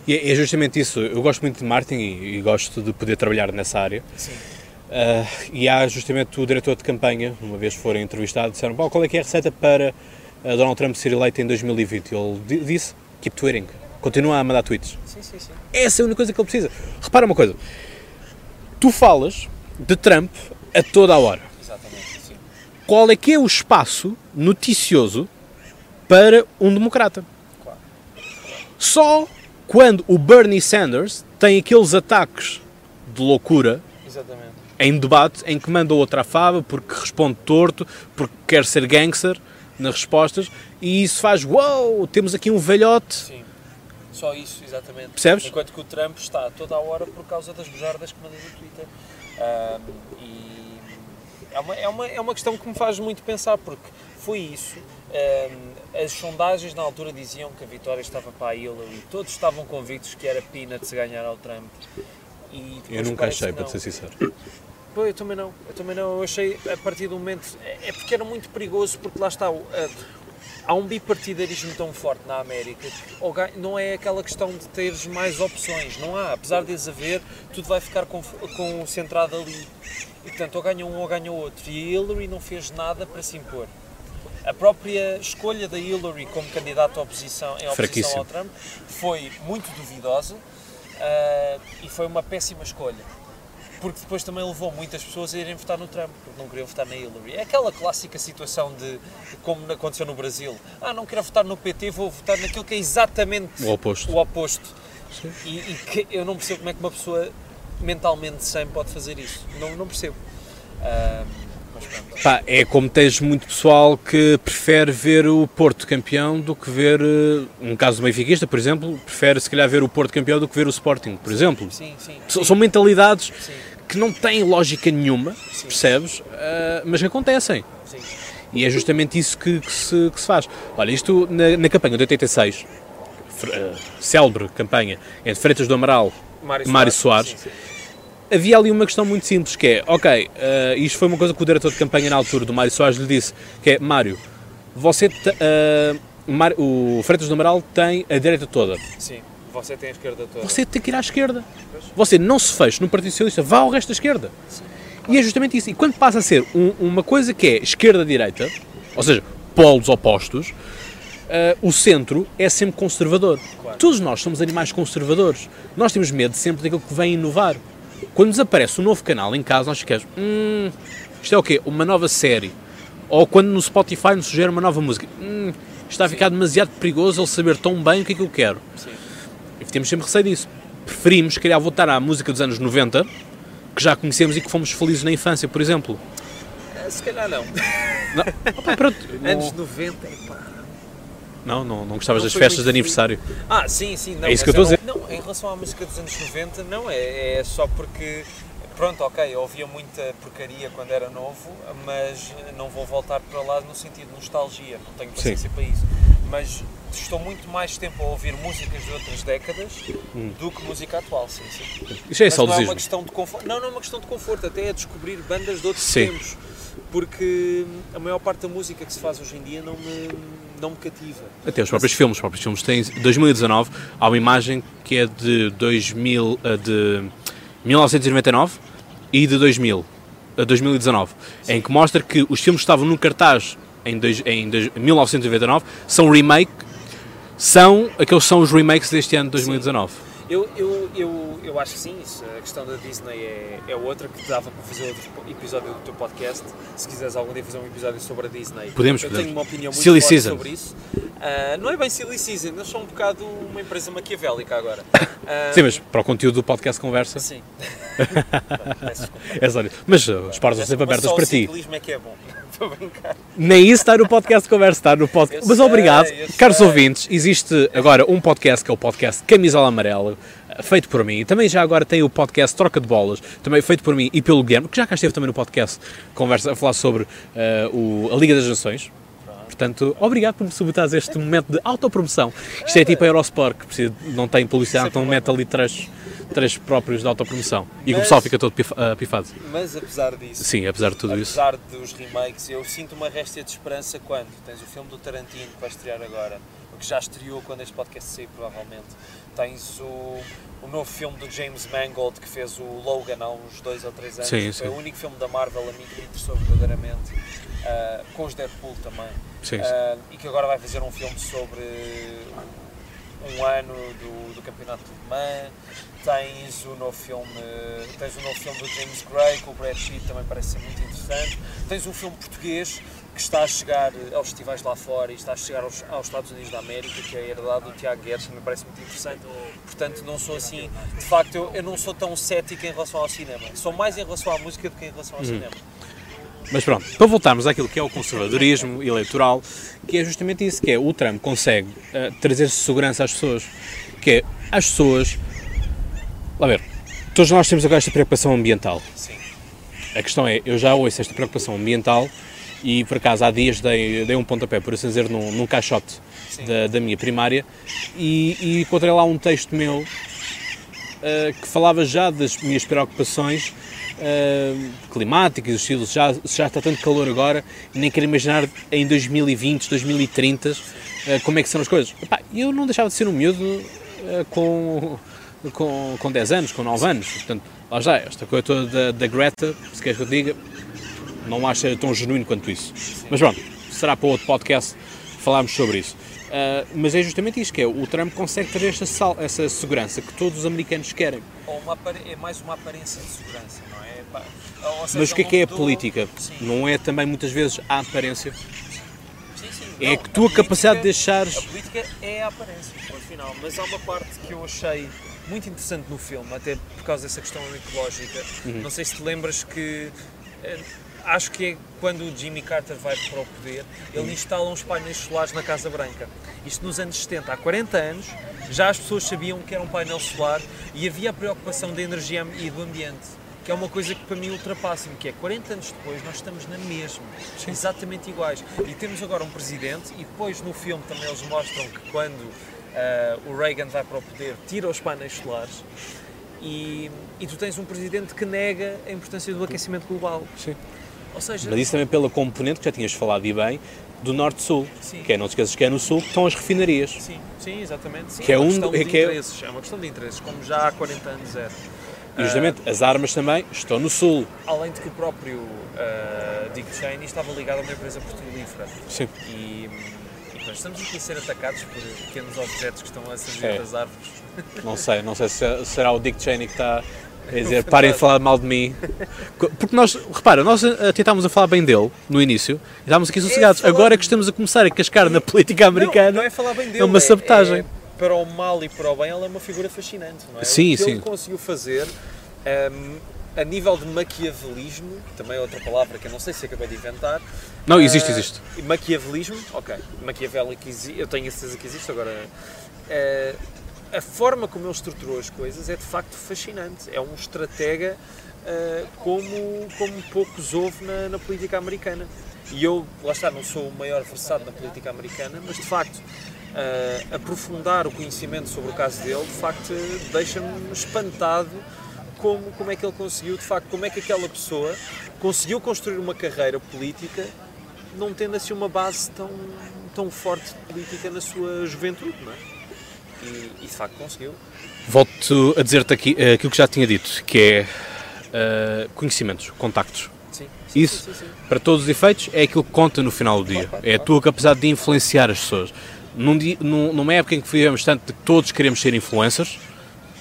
E é é justamente isso. Eu gosto muito de marketing e, e gosto de poder trabalhar nessa área. Sim. Ah, e há justamente o diretor de campanha, uma vez foram entrevistados, disseram: "Bom, qual é que é a receita para Donald Trump ser eleito em 2020? Ele di- disse: keep tweeting. Continua a mandar tweets. Sim, sim, sim. Essa é a única coisa que ele precisa. Repara uma coisa: tu falas de Trump a toda a hora. Exatamente, sim. Qual é que é o espaço noticioso para um democrata? Claro. Só quando o Bernie Sanders tem aqueles ataques de loucura Exatamente. em debate em que manda outra à fava porque responde torto, porque quer ser gangster nas respostas e isso faz uau, temos aqui um velhote. Sim. Só isso, exatamente. Percebes? Enquanto que o Trump está toda a hora por causa das bujardas que manda no Twitter. Ahm, e é uma, é, uma, é uma questão que me faz muito pensar, porque foi isso. Ahm, as sondagens na altura diziam que a vitória estava para a Hillary. Todos estavam convictos que era peanuts ganhar ao Trump. E Eu nunca achei, para ser sincero. Pô, eu também não, eu também não. Eu achei a partir do momento. É é porque era muito perigoso, porque lá está. a- há um bipartidarismo tão forte na América que não é aquela questão de teres mais opções, não há. Apesar de as haver, tudo vai ficar concentrado ali. E portanto, ou ganha um ou ganha o outro. E a Hillary não fez nada para se impor. A própria escolha da Hillary como candidata à oposição, em oposição ao Trump foi muito duvidosa uh, e foi uma péssima escolha. Porque depois também levou muitas pessoas a irem votar no Trump, porque não queriam votar na Hillary. É aquela clássica situação de, como aconteceu no Brasil, ah, não quero votar no PT, vou votar naquilo que é exatamente O oposto. o oposto. E, e que eu não percebo como é que uma pessoa mentalmente sã pode fazer isso. Não, não percebo. Ah, mas. Pá, é como tens muito pessoal que prefere ver o Porto campeão do que ver, eh, um caso do benfiquista, por exemplo, prefere se calhar ver o Porto campeão do que ver o Sporting, por exemplo. Sim, sim. S- São mentalidades Sim, que não têm lógica nenhuma, percebes? Ah, mas acontecem. sim. E é justamente isso que, que se, que se faz. Olha, isto na, na campanha de 86, fr- eh, célebre campanha entre Freitas do Amaral Mário Mário Soares. Sim, sim. havia ali uma questão muito simples, que é, ok, eh, isto foi uma coisa que o diretor de campanha na altura do Mário Soares lhe disse, que é, Mário, você, te- Mário- o Freitas do Amaral tem a direita toda, Sim, você tem a esquerda toda. você tem que ir à esquerda. Você não se feche no Partido Socialista, vá ao resto da esquerda. E é justamente isso. E quando passa a ser um- uma coisa que é esquerda-direita, ou seja, polos opostos, eh, o centro é sempre conservador. Claro. Todos nós somos animais conservadores. Nós temos medo sempre daquilo que vem inovar. Quando nos aparece um novo canal em casa, nós ficamos, hum, isto é o quê? Uma nova série. Ou quando no Spotify nos sugere uma nova música, hum, está a ficar demasiado perigoso ele saber tão bem o que é que eu quero. Sim. Temos sempre receio disso. Preferimos, se calhar, voltar à música dos anos 90, que já conhecemos e que fomos felizes na infância, por exemplo. Ah, Se calhar não. Não, opa, pronto, Anos não, 90, epá. não, não, não gostavas Não das festas de aniversário. Ah, sim, sim. Não, É isso que eu estou a não- Não, em relação à música dos anos 90, não, é, é só porque. Pronto, ok, eu ouvia muita porcaria quando era novo, mas não vou voltar para lá no sentido de nostalgia, não tenho paciência para isso. Mas estou muito mais tempo a ouvir músicas de outras décadas do que música atual, sim, sim. Isto é Mas não é saudosismo. uma questão de conforto. Não, não é uma questão de conforto, até é descobrir bandas de outros Sim. tempos. Porque a maior parte da música que se faz hoje em dia não me, não me cativa. Até os próprios filmes, os próprios filmes têm 2019, há uma imagem que é de 2000, eh, de 1999 e de 2000, eh, 2019, em que mostra que os filmes que estavam no cartaz em, dois, em dois- 1999 são remake, são aqueles são os remakes deste ano de 2019. Eu, eu, eu, eu acho que sim, isso, a questão da Disney é, é outra que dava para fazer outro episódio do teu podcast. Se quiseres algum dia fazer um episódio sobre a Disney, Podemos, eu podemos. tenho uma opinião muito Silly forte Season. sobre isso. Ah, não é bem Silly Season, eles são um bocado uma empresa maquiavélica agora. Ah, Sim, mas para o conteúdo do podcast Conversa, Sim. É Mas uh, as portas estão sempre abertas para o ti. ciclismo é que é bom. Estou a brincar. Nem isso está no podcast Conversa, está no podcast. Mas sei, obrigado, caros sei. ouvintes. Existe agora um podcast que é o podcast Camisola Amarela, eh, feito por mim. Também já agora tem o podcast Troca de Bolas, também feito por mim e pelo Guilherme, que já cá esteve também no podcast Conversa a falar sobre eh, o, a Liga das Nações. Portanto, obrigado por me subitares este momento de autopromoção. Isto é tipo a Eurosport, que precisa, não tem publicidade, então mete ali três, três próprios de autopromoção. E o Mas- pessoal fica todo pif- ah, pifado. Mas apesar disso, Sim, apesar de tudo isso. apesar dos remakes, eu sinto uma réstia de esperança quando tens o filme do Tarantino que vai estrear agora, o que já estreou quando este podcast sair, provavelmente. Tens o, o novo filme do James Mangold que fez o Logan há uns dois ou três anos. Sim, Foi sim. o único filme da Marvel a mim que me interessou verdadeiramente. ah, com os Deadpool também. Sim. Ah, e que agora vai fazer um filme sobre um ano do, do Campeonato de Le Mans. Tens o novo filme, tens o novo filme do James Gray com o Brad Pitt, também parece ser muito interessante. Tens um filme português que está a chegar aos festivais lá fora e está a chegar aos, aos Estados Unidos da América, que é a herdade do Tiago Guedes, que me parece muito interessante. Portanto, não sou assim, de facto, eu, eu não sou tão cético em relação ao cinema. Sou mais em relação à música do que em relação ao cinema. Mas pronto, para voltarmos àquilo que é o conservadorismo eleitoral, que é justamente isso, que é o Trump consegue eh, trazer segurança às pessoas, que é as pessoas, lá ver, todos nós temos agora esta preocupação ambiental. Sim. A questão é, eu já ouço esta preocupação ambiental e por acaso há dias dei, dei um pontapé, por assim dizer, num, num caixote da, da minha primária. E, e encontrei lá um texto meu eh, que falava já das minhas preocupações eh, climáticas, os estilos, já, já está tanto calor agora, nem quero imaginar em 2020, 2030 eh, como é que são as coisas. Epá, eu não deixava de ser um miúdo eh, com, com, com 10 anos, com 9 anos, portanto, lá já, esta coisa toda da, da Greta, se queres que eu diga, não acho tão genuíno quanto isso. Mas pronto, será para outro podcast falarmos sobre isso. Uh, mas é justamente isto que é, o Trump consegue ter esta, sal, essa segurança que todos os americanos querem. É mais uma aparência de segurança, não é? Seja, mas o que é que é a política? Sim. Não é também muitas vezes a aparência? Sim, sim. É não, a tua capacidade de deixares... A política é a aparência, no final. Mas há uma parte que eu achei muito interessante no filme, até por causa dessa questão ecológica. Uhum. Não sei se te lembras que eh, acho que é quando o Jimmy Carter vai para o poder, ele instala uns painéis solares na Casa Branca. Isto nos anos 70, há 40 anos, já as pessoas sabiam que era um painel solar e havia a preocupação da energia e do ambiente. Que é uma coisa que para mim ultrapassa-me, que é 40 anos depois nós estamos na mesma, Sim. exatamente iguais. E temos agora um presidente, e depois no filme também eles mostram que quando uh, o Reagan vai para o poder, tira os painéis solares, e, e, tu tens um presidente que nega a importância do aquecimento global. Sim. Seja, Mas isso também pela componente que já tinhas falado e bem, do norte-sul, que é, não te esqueças que é no sul que estão as refinarias. Sim, sim exatamente. Sim. Que é, é um, questão é, que é... é uma questão de interesses, como já há 40 anos era. E justamente uh, as armas também estão no sul. Além de que o próprio uh, Dick Cheney estava ligado a uma empresa petrolífera. Sim. E, estamos aqui a ser atacados por pequenos objetos que estão a surgir é. das árvores. Não sei, não sei se será o Dick Cheney que está é dizer, parem de falar mal de mim. Porque nós, repara, nós eh, tentámos a falar bem dele no início e estávamos aqui sossegados. É Agora que estamos a começar a cascar na política americana, não, não é, falar bem dele, é uma sabotagem. É, é, para o mal e para o bem, ela é uma figura fascinante, não é? Sim, o que sim. ele conseguiu fazer. Um, ehm, a nível de maquiavelismo, também é outra palavra que eu não sei se acabei de inventar. Não, existe, uh, existe. Maquiavelismo, ok. Maquiavélico, eu tenho a certeza que existe, agora. Uh, a forma como ele estruturou as coisas é de facto fascinante. É um estratega uh, como, como poucos houve na, na, política americana. E eu, lá está, não sou o maior versado na política americana, mas de facto uh, aprofundar o conhecimento sobre o caso dele, de facto, deixa-me espantado como, como é que ele conseguiu, de facto, como é que aquela pessoa conseguiu construir uma carreira política não tendo assim uma base tão, tão forte de política na sua juventude, não é? E, e de facto conseguiu. Volto a dizer-te aqui uh, aquilo que já tinha dito, que é uh, conhecimentos, contactos. Sim, sim, Isso, sim, para todos os efeitos, é aquilo que conta no final do dia. Claro, é a tua capacidade de influenciar as pessoas. Num dia, num, numa época em que vivemos tanto de que todos queremos ser influencers,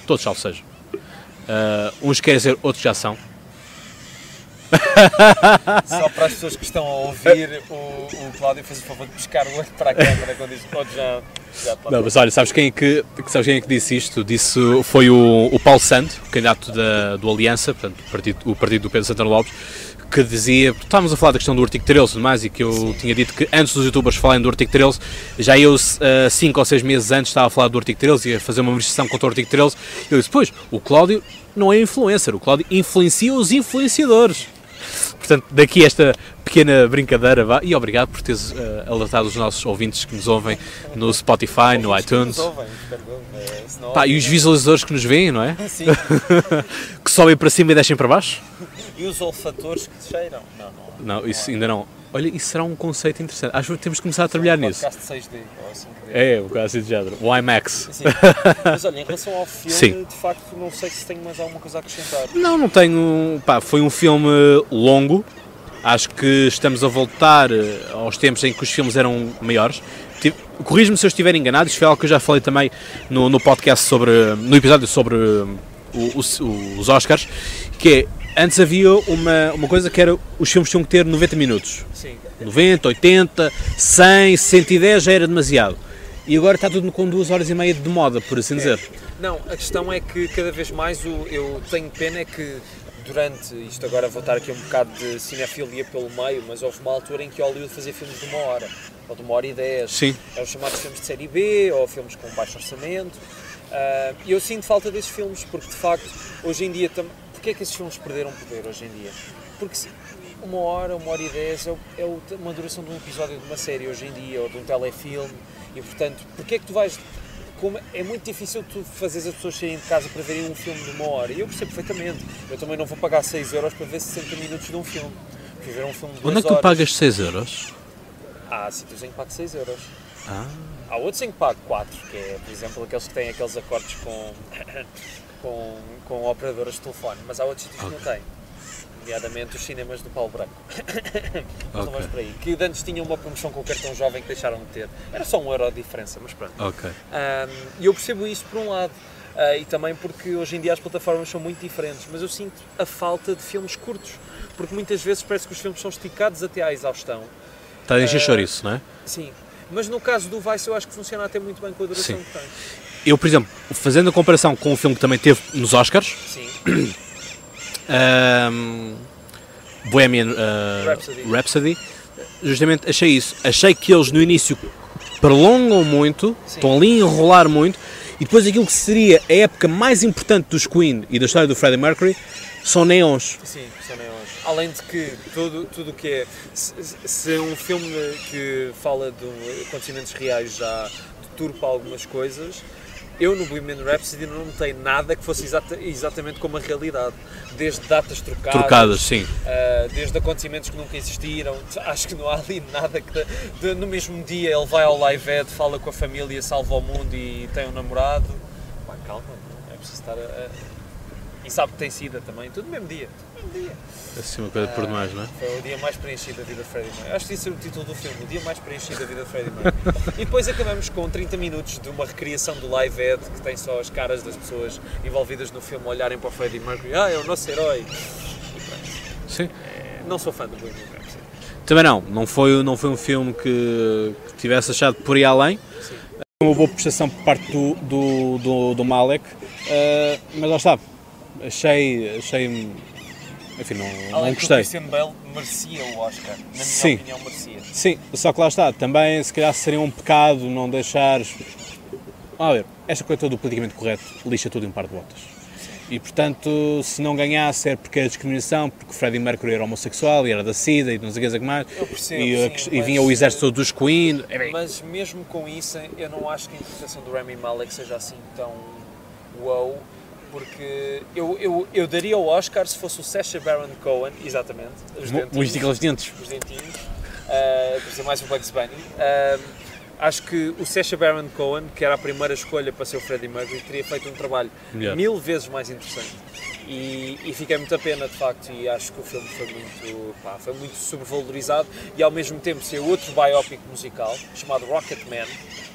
todos salvo seja. Uh, uns querem ser, outros já são. Só para as pessoas que estão a ouvir, o, o Cláudio fez o favor de buscar o olho para a câmera quando diz outros já não, mas olha, sabes quem, é que, sabes quem é que disse isto? Disse, foi o, o Paulo Santo, candidato da, do Aliança, portanto, o partido, o partido do Pedro Santana Lopes, que dizia, estávamos a falar da questão do artigo 13 e mais, e que eu Sim. tinha dito que antes dos youtubers falarem do artigo 13, já eu 5 uh, ou 6 meses antes estava a falar do artigo 13 e a fazer uma manifestação contra o artigo 13, e eu disse, pois, o Cláudio não é influencer, o Cláudio influencia os influenciadores. Portanto, daqui esta pequena brincadeira, vá, e obrigado por teres uh, alertado os nossos ouvintes que nos ouvem no Spotify, no iTunes. Pá, e os visualizadores que nos veem, não é? Sim. que sobem para cima e descem para baixo? E os olfatores que cheiram? Não, não. Não, isso ainda não. Olha, isso será um conceito interessante. Acho que temos que começar a trabalhar nisso. 6D, ou assim É, o caso de género. O IMAX. Sim. Mas olha, em relação ao filme, Sim. de facto, não sei se tenho mais alguma coisa a acrescentar. Não, não tenho. Pá, foi um filme longo. Acho que estamos a voltar eh, aos tempos em que os filmes eram maiores. Corrijo-me se eu estiver enganado, isto foi algo que eu já falei também no, no podcast sobre. no episódio sobre o, o, os Oscars, que é Antes havia uma, uma coisa que era os filmes tinham que ter 90 minutos. Sim. 90, 80, 100, 110 já era demasiado. E agora está tudo com duas horas e meia de moda, por assim é. dizer. Não, a questão é que cada vez mais o, eu tenho pena é que durante, isto agora vou estar aqui um bocado de cinefilia pelo meio, mas houve uma altura em que Hollywood fazia filmes de uma hora, ou de uma hora e dez. Sim. Eram chamados filmes de série B, ou filmes com baixo orçamento. Uh, e eu sinto falta desses filmes, porque de facto, hoje em dia, Porquê é que esses filmes perderam poder hoje em dia? Porque uma hora, uma hora e dez é, é uma duração de um episódio de uma série hoje em dia, ou de um telefilme, e portanto, porquê é que tu vais como é muito difícil tu fazeres as pessoas saírem de casa para verem um filme de uma hora. E eu percebo perfeitamente. Eu também não vou pagar 6 euros para ver 60 minutos de um filme. Fui ver um filme de Onde é que tu horas. pagas 6 euros? Há sítios em que pago 6 euros. Ah. Há outros em que pago 4, que é, por exemplo, aqueles que têm aqueles acordes com com, com operadoras de telefone, mas há outros sítios okay. que não têm. nomeadamente os cinemas do Paulo Branco. Mas não Ok. vamos por aí. Que antes tinham uma promoção com o cartão jovem que deixaram de ter. Era só um euro de diferença, mas pronto. Ok. Um, E eu percebo isso por um lado. Uh, e também porque hoje em dia as plataformas são muito diferentes, mas eu sinto a falta de filmes curtos, porque muitas vezes parece que os filmes são esticados até à exaustão. Está a encher Eh, chouriço, não é? Sim, mas no caso do Vice eu acho que funciona até muito bem com a duração Sim. que tem. Eu, por exemplo, fazendo a comparação com um filme que também teve nos Oscars, Sim, um, Bohemian uh, Rhapsody. Rhapsody, justamente achei isso. Achei que eles no início prolongam muito, Sim. estão ali a enrolar muito, e depois aquilo que seria a época mais importante dos Queen e da história do Freddie Mercury são neons. sim, são neons. Além de que tudo tudo o que é. Se, se um filme que fala de acontecimentos reais já deturpa algumas coisas, eu no Bohemian Rhapsody não notei nada que fosse exata- exatamente como a realidade. Desde datas trocadas, Trocadas, sim. Uh, desde acontecimentos que nunca existiram, acho que não há ali nada que. de- de- no mesmo dia ele vai ao live ed, fala com a família, salva o mundo e tem um namorado. Pá, calma, é preciso estar a. a- E sabe que tem sida também, tudo no mesmo dia. no mesmo dia. Assim, uma coisa por demais, não é? Foi o dia mais preenchido da vida de Freddie Mercury. Acho que isso é o título do filme, o dia mais preenchido da vida de Freddie Mercury. e depois acabamos com 30 minutos de uma recriação do live ed que tem só as caras das pessoas envolvidas no filme olharem para o Freddie Mercury. Ah, é o nosso herói. Sim. Não sou fã do Bohemian Rhapsody. Também não, não foi, não foi um filme que, que tivesse achado por ir além. Sim. Uma boa prestação por parte do, do, do, do Malek, eh, mas lá está. Achei. achei enfim, não, não Além que o gostei. Christian Bale merecia o Oscar. Na minha Sim. opinião, merecia. Sim, só que lá está. Também, se calhar, seria um pecado não deixar. A ver, esta coisa toda do politicamente correto lixa tudo em um par de botas. E portanto, se não ganhasse é porque é discriminação, porque Freddie Mercury era homossexual e era da SIDA e não sei o que mais. Eu percebo, e, sim, e mas- vinha o exército dos Queen. É Mas mesmo com isso, eu não acho que a interpretação do Rami Malek seja assim tão wow, porque eu, eu, eu daria o Oscar se fosse o Sacha Baron Cohen, exatamente, os dentinhos, aqueles dentes. os dentinhos, uh, por ser mais um Bugs Bunny. Ah, acho que o Sacha Baron Cohen, que era a primeira escolha para ser o Freddie Mercury, teria feito um trabalho Melhor. mil vezes mais interessante. E, e fiquei muito a pena, de facto, e acho que o filme foi muito, pá, foi muito sobrevalorizado e ao mesmo tempo ser outro biopic musical chamado Rocketman,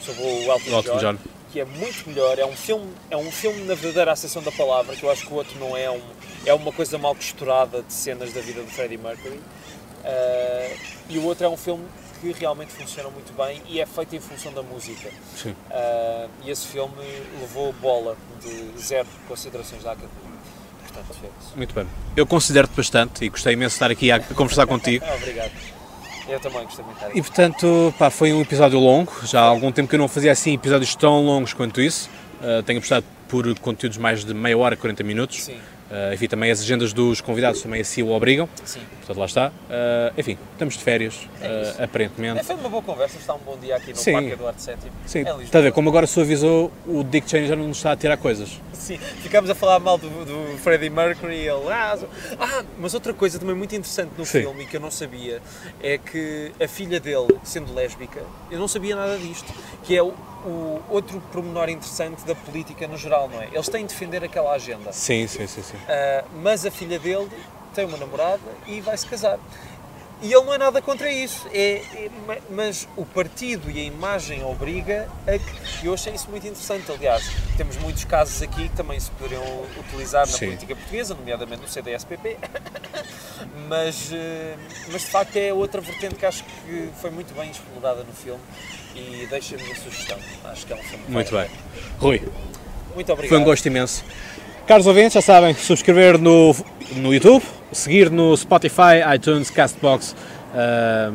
sobre o Elton, Elton John, John. Que é muito melhor, é um filme, é um filme na verdadeira acessão da palavra, que eu acho que o outro não é um, é uma coisa mal costurada de cenas da vida do Freddie Mercury. Ah, e o outro é um filme que realmente funciona muito bem e é feito em função da música. Sim. Ah, e esse filme levou bola de zero considerações da Academia. Portanto, é. Muito bem. Eu considero-te bastante e gostei imenso de estar aqui a conversar contigo. Obrigado. Eu também gostei muito E portanto, pá, foi um episódio longo. Já há algum tempo que eu não fazia assim episódios tão longos quanto isso. Uh, tenho apostado por conteúdos mais de meia hora, 40 minutos. Sim, Uh, enfim, também as agendas dos convidados também assim o obrigam. sim. Portanto, lá está. Uh, enfim, estamos de férias, É uh, aparentemente. É, foi uma boa conversa, está um bom dia aqui no Sim. Parque Eduardo VII. Sim, É está a ver, como agora suavizou, o Dick Cheney já não nos está a tirar coisas. Sim, ficámos a falar mal do, do Freddie Mercury e ele. Ah, ah, mas outra coisa também muito interessante no Sim. filme e que eu não sabia é que a filha dele, sendo lésbica, eu não sabia nada disto. Que é o, o outro pormenor interessante da política no geral, não é? Eles têm de defender aquela agenda. Sim, sim, sim. sim. Ah, mas a filha dele tem uma namorada e vai se casar. E ele não é nada contra isso, é, é- ma- mas o partido e a imagem obriga a que. Eu achei isso muito interessante. Aliás, temos muitos casos aqui que também se poderiam utilizar na Sim. política portuguesa, nomeadamente no CDSPP. mas, eh, mas de facto é outra vertente que acho que foi muito bem explorada no filme e deixa a sugestão. Acho que é um filme Muito bem. Rui. Muito obrigado. foi um gosto imenso. Caros ouvintes, já sabem, subscrever no, no YouTube, seguir no Spotify, iTunes, Castbox, ah,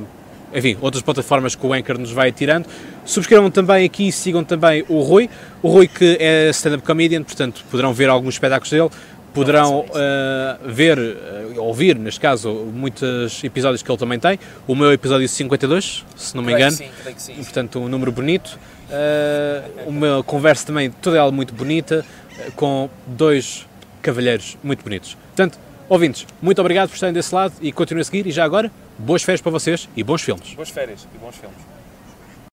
enfim, outras plataformas que o Anchor nos vai tirando. Subscrevam também aqui e sigam também o Rui. O Rui que é stand-up comedian, portanto poderão ver alguns espetáculos dele, poderão ah, ver, ah, ouvir, neste caso, muitos episódios que ele também tem. O meu episódio 52, se não me Creio engano. que sim, creio que sim. Portanto, um número bonito. Uh, uma conversa também, toda ela muito bonita, uh, com dois cavalheiros muito bonitos. Portanto, ouvintes, muito obrigado por estarem desse lado e continuem a seguir. E já agora, boas férias para vocês e bons filmes. Boas férias e bons filmes.